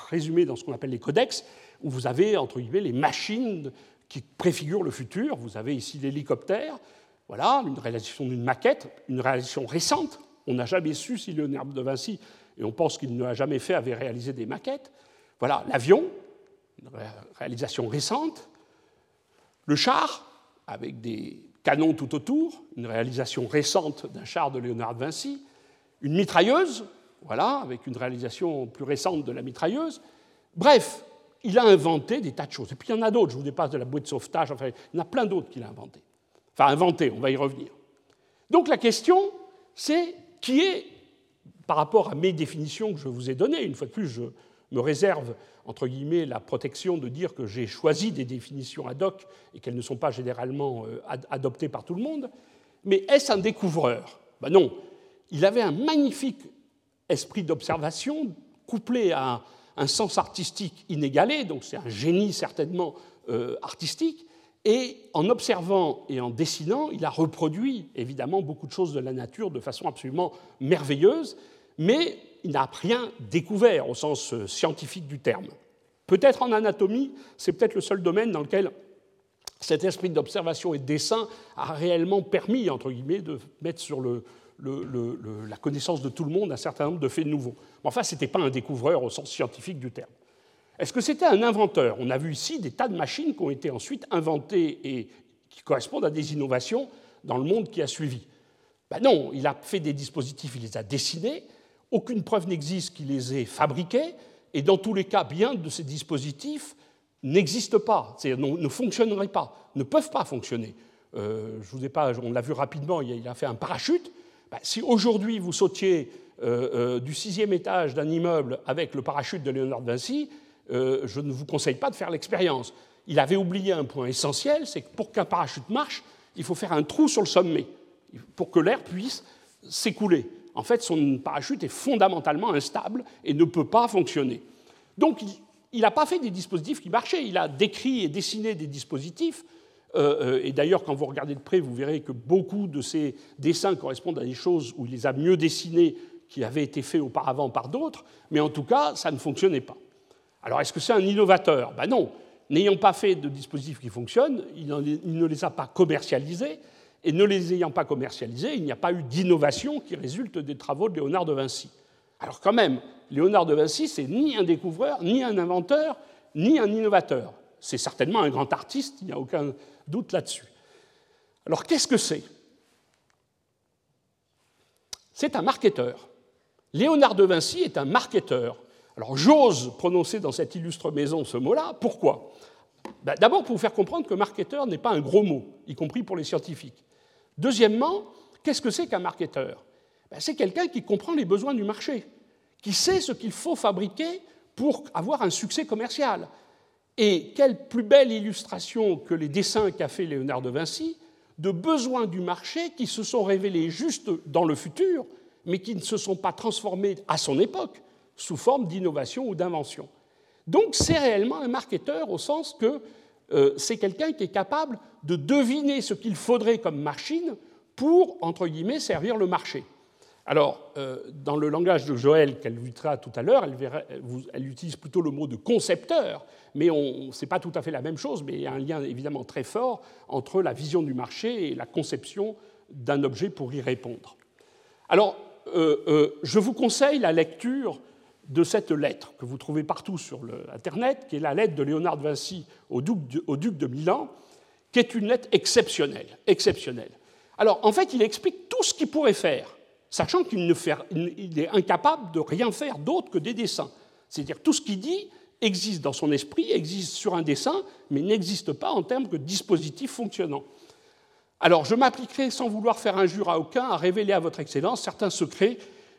Speaker 2: résumés dans ce qu'on appelle les codex, où vous avez, entre guillemets, les machines qui préfigurent le futur. Vous avez ici l'hélicoptère, voilà, une réalisation d'une maquette, une réalisation récente. On n'a jamais su si Léonard de Vinci, et on pense qu'il ne l'a jamais fait, avait réalisé des maquettes. Voilà, l'avion, une réalisation récente. Le char, avec des canon tout autour, une réalisation récente d'un char de Léonard de Vinci, une mitrailleuse, voilà, avec une réalisation plus récente de la mitrailleuse. Bref, il a inventé des tas de choses. Et puis il y en a d'autres, je vous dépasse de la bouée de sauvetage, enfin, il y en a plein d'autres qu'il a inventé. Enfin, inventé, on va y revenir. Donc la question, c'est qui est, par rapport à mes définitions que je vous ai données, une fois de plus, je me réserve entre guillemets, la protection de dire que j'ai choisi des définitions ad hoc et qu'elles ne sont pas généralement euh, adoptées par tout le monde. Mais est-ce un découvreur? Ben Non. Il avait un magnifique esprit d'observation couplé à un sens artistique inégalé, donc c'est un génie certainement euh, artistique, et en observant et en dessinant, il a reproduit évidemment beaucoup de choses de la nature de façon absolument merveilleuse, mais il n'a rien découvert au sens euh, scientifique du terme. Peut-être en anatomie, c'est peut-être le seul domaine dans lequel cet esprit d'observation et de dessin a réellement permis, entre guillemets, de mettre sur la connaissance de tout le monde un certain nombre de faits nouveaux. Mais enfin, ce n'était pas un découvreur au sens scientifique du terme. Est-ce que c'était un inventeur? On a vu ici des tas de machines qui ont été ensuite inventées et qui correspondent à des innovations dans le monde qui a suivi. Ben non, il a fait des dispositifs, il les a dessinés, aucune preuve n'existe qu'il les ait fabriqués, et dans tous les cas, bien de ces dispositifs n'existent pas, c'est-à-dire ne fonctionneraient pas, ne peuvent pas fonctionner. Euh, je vous ai pas, on l'a vu rapidement, il a fait un parachute. Ben, si aujourd'hui vous sautiez euh, euh, du sixième étage d'un immeuble avec le parachute de Léonard Vinci, je ne vous conseille pas de faire l'expérience. Il avait oublié un point essentiel, c'est que pour qu'un parachute marche, il faut faire un trou sur le sommet pour que l'air puisse s'écouler en fait, son parachute est fondamentalement instable et ne peut pas fonctionner. Donc, il n'a pas fait des dispositifs qui marchaient. Il a décrit et dessiné des dispositifs. Euh, euh, et d'ailleurs, quand vous regardez de près, vous verrez que beaucoup de ces dessins correspondent à des choses où il les a mieux dessinés qui avaient été faits auparavant par d'autres. Mais en tout cas, ça ne fonctionnait pas. Alors, est-ce que c'est un innovateur? Ben non. N'ayant pas fait de dispositifs qui fonctionnent, il ne les a pas commercialisés Et ne les ayant pas commercialisés, il n'y a pas eu d'innovation qui résulte des travaux de Léonard de Vinci. Alors quand même, Léonard de Vinci, c'est ni un découvreur, ni un inventeur, ni un innovateur. C'est certainement un grand artiste, il n'y a aucun doute là-dessus. Alors qu'est-ce que c'est? C'est un marketeur. Léonard de Vinci est un marketeur. Alors j'ose prononcer dans cette illustre maison ce mot-là. Pourquoi? Ben, D'abord pour vous faire comprendre que marketeur n'est pas un gros mot, y compris pour les scientifiques. Deuxièmement, qu'est-ce que c'est qu'un marketeur? Ben, C'est quelqu'un qui comprend les besoins du marché, qui sait ce qu'il faut fabriquer pour avoir un succès commercial. Et quelle plus belle illustration que les dessins qu'a fait Léonard de Vinci de besoins du marché qui se sont révélés juste dans le futur, mais qui ne se sont pas transformés à son époque sous forme d'innovation ou d'invention. Donc c'est réellement un marketeur au sens que euh, c'est quelqu'un qui est capable de deviner ce qu'il faudrait comme machine pour, entre guillemets, servir le marché. Alors, euh, dans le langage de Joël qu'elle vitra tout à l'heure, elle, utilise plutôt le mot de concepteur, mais ce n'est pas tout à fait la même chose, mais il y a un lien évidemment très fort entre la vision du marché et la conception d'un objet pour y répondre. Alors, euh, je vous conseille la lecture de cette lettre que vous trouvez partout sur Internet, qui est la lettre de Léonard de Vinci au duc, de, Milan, qui est une lettre exceptionnelle, exceptionnelle. Alors, en fait, il explique tout ce qu'il pourrait faire, sachant qu'il est incapable de rien faire d'autre que des dessins. C'est-à-dire tout ce qu'il dit existe dans son esprit, existe sur un dessin, mais n'existe pas en termes de dispositif fonctionnant. Alors, je m'appliquerai, sans vouloir faire injure à aucun, à révéler à votre Excellence certains secrets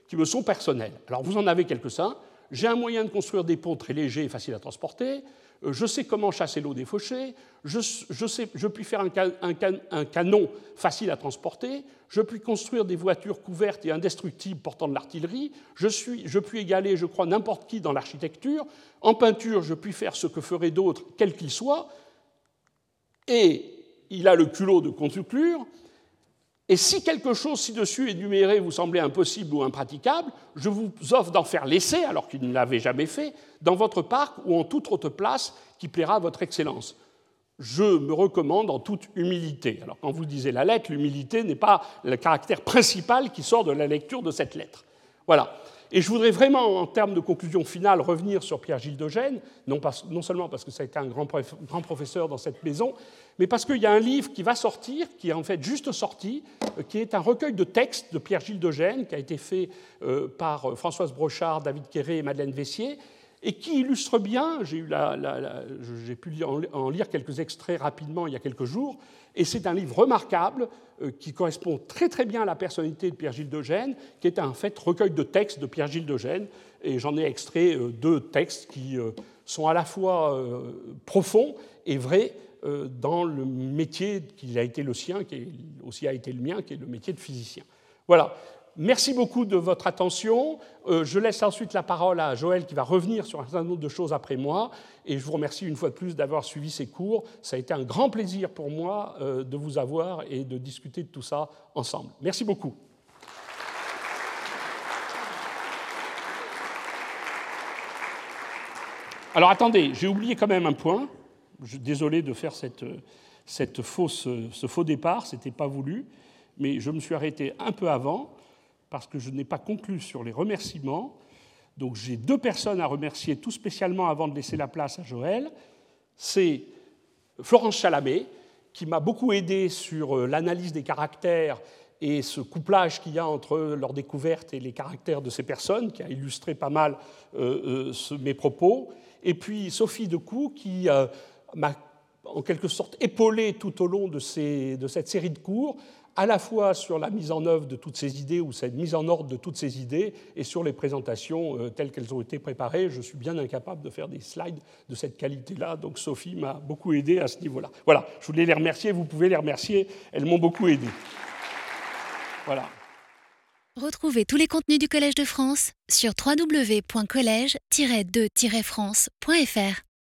Speaker 2: qui me sont personnels. Alors vous en avez quelques-uns. J'ai un moyen de construire des ponts très légers et faciles à transporter. Euh, je sais comment chasser l'eau des fauchés. Je, puis faire un, canon facile à transporter. Je puis construire des voitures couvertes et indestructibles portant de l'artillerie. Je, je puis égaler, je crois, n'importe qui dans l'architecture. En peinture, je puis faire ce que feraient d'autres, quels qu'ils soient. Et il a le culot de conclure et si quelque chose ci-dessus énuméré vous semblait impossible ou impraticable, je vous offre d'en faire l'essai, alors qu'il ne l'avait jamais fait, dans votre parc ou en toute autre place qui plaira à votre Excellence. Je me recommande en toute humilité. Alors quand vous disez la lettre, l'humilité n'est pas le caractère principal qui sort de la lecture de cette lettre. Voilà. Et je voudrais vraiment, en termes de conclusion finale, revenir sur Pierre-Gilles de Gênes, non, non, seulement parce que ça a été un grand, grand professeur dans cette maison, mais parce qu'il y a un livre qui va sortir, qui est en fait juste sorti, euh, qui est un recueil de textes de Pierre-Gilles de Gênes, qui a été fait euh, par euh, Françoise Brochard, David Quéré et Madeleine Vessier, et qui illustre bien, j'ai pu en lire quelques extraits rapidement il y a quelques jours, et c'est un livre remarquable qui correspond très très bien à la personnalité de Pierre-Gilles de Gênes, qui est en fait recueil de textes de Pierre-Gilles de Gênes, et j'en ai extrait deux textes qui sont à la fois profonds et vrais dans le métier qui a été le sien, qui aussi a été le mien, qui est le métier de physicien. Voilà. Merci beaucoup de votre attention. Euh, je laisse ensuite la parole à Joël qui va revenir sur un certain nombre de choses après moi. Et je vous remercie une fois de plus d'avoir suivi ces cours. Ça a été un grand plaisir pour moi euh, de vous avoir et de discuter de tout ça ensemble. Merci beaucoup. Alors attendez, j'ai oublié quand même un point. Je, désolé de faire cette, cette fausse, ce faux départ, ce n'était pas voulu, mais je me suis arrêté un peu avant parce que je n'ai pas conclu sur les remerciements. Donc j'ai deux personnes à remercier tout spécialement avant de laisser la place à Joël. C'est Florence Chalamet, qui m'a beaucoup aidé sur euh, l'analyse des caractères et ce couplage qu'il y a entre leur découverte et les caractères de ces personnes, qui a illustré pas mal euh, euh, mes propos. Et puis Sophie Decou, qui m'a en quelque sorte épaulé tout au long de, cette série de cours à la fois sur la mise en œuvre de toutes ces idées ou cette mise en ordre de toutes ces idées et sur les présentations euh, telles qu'elles ont été préparées. Je suis bien incapable de faire des slides de cette qualité-là, donc Sophie m'a beaucoup aidé à ce niveau-là. Voilà, je voulais les remercier, vous pouvez les remercier, elles m'ont beaucoup aidé. Voilà.
Speaker 1: Retrouvez tous les contenus du Collège de France sur www.colège-2-france.fr.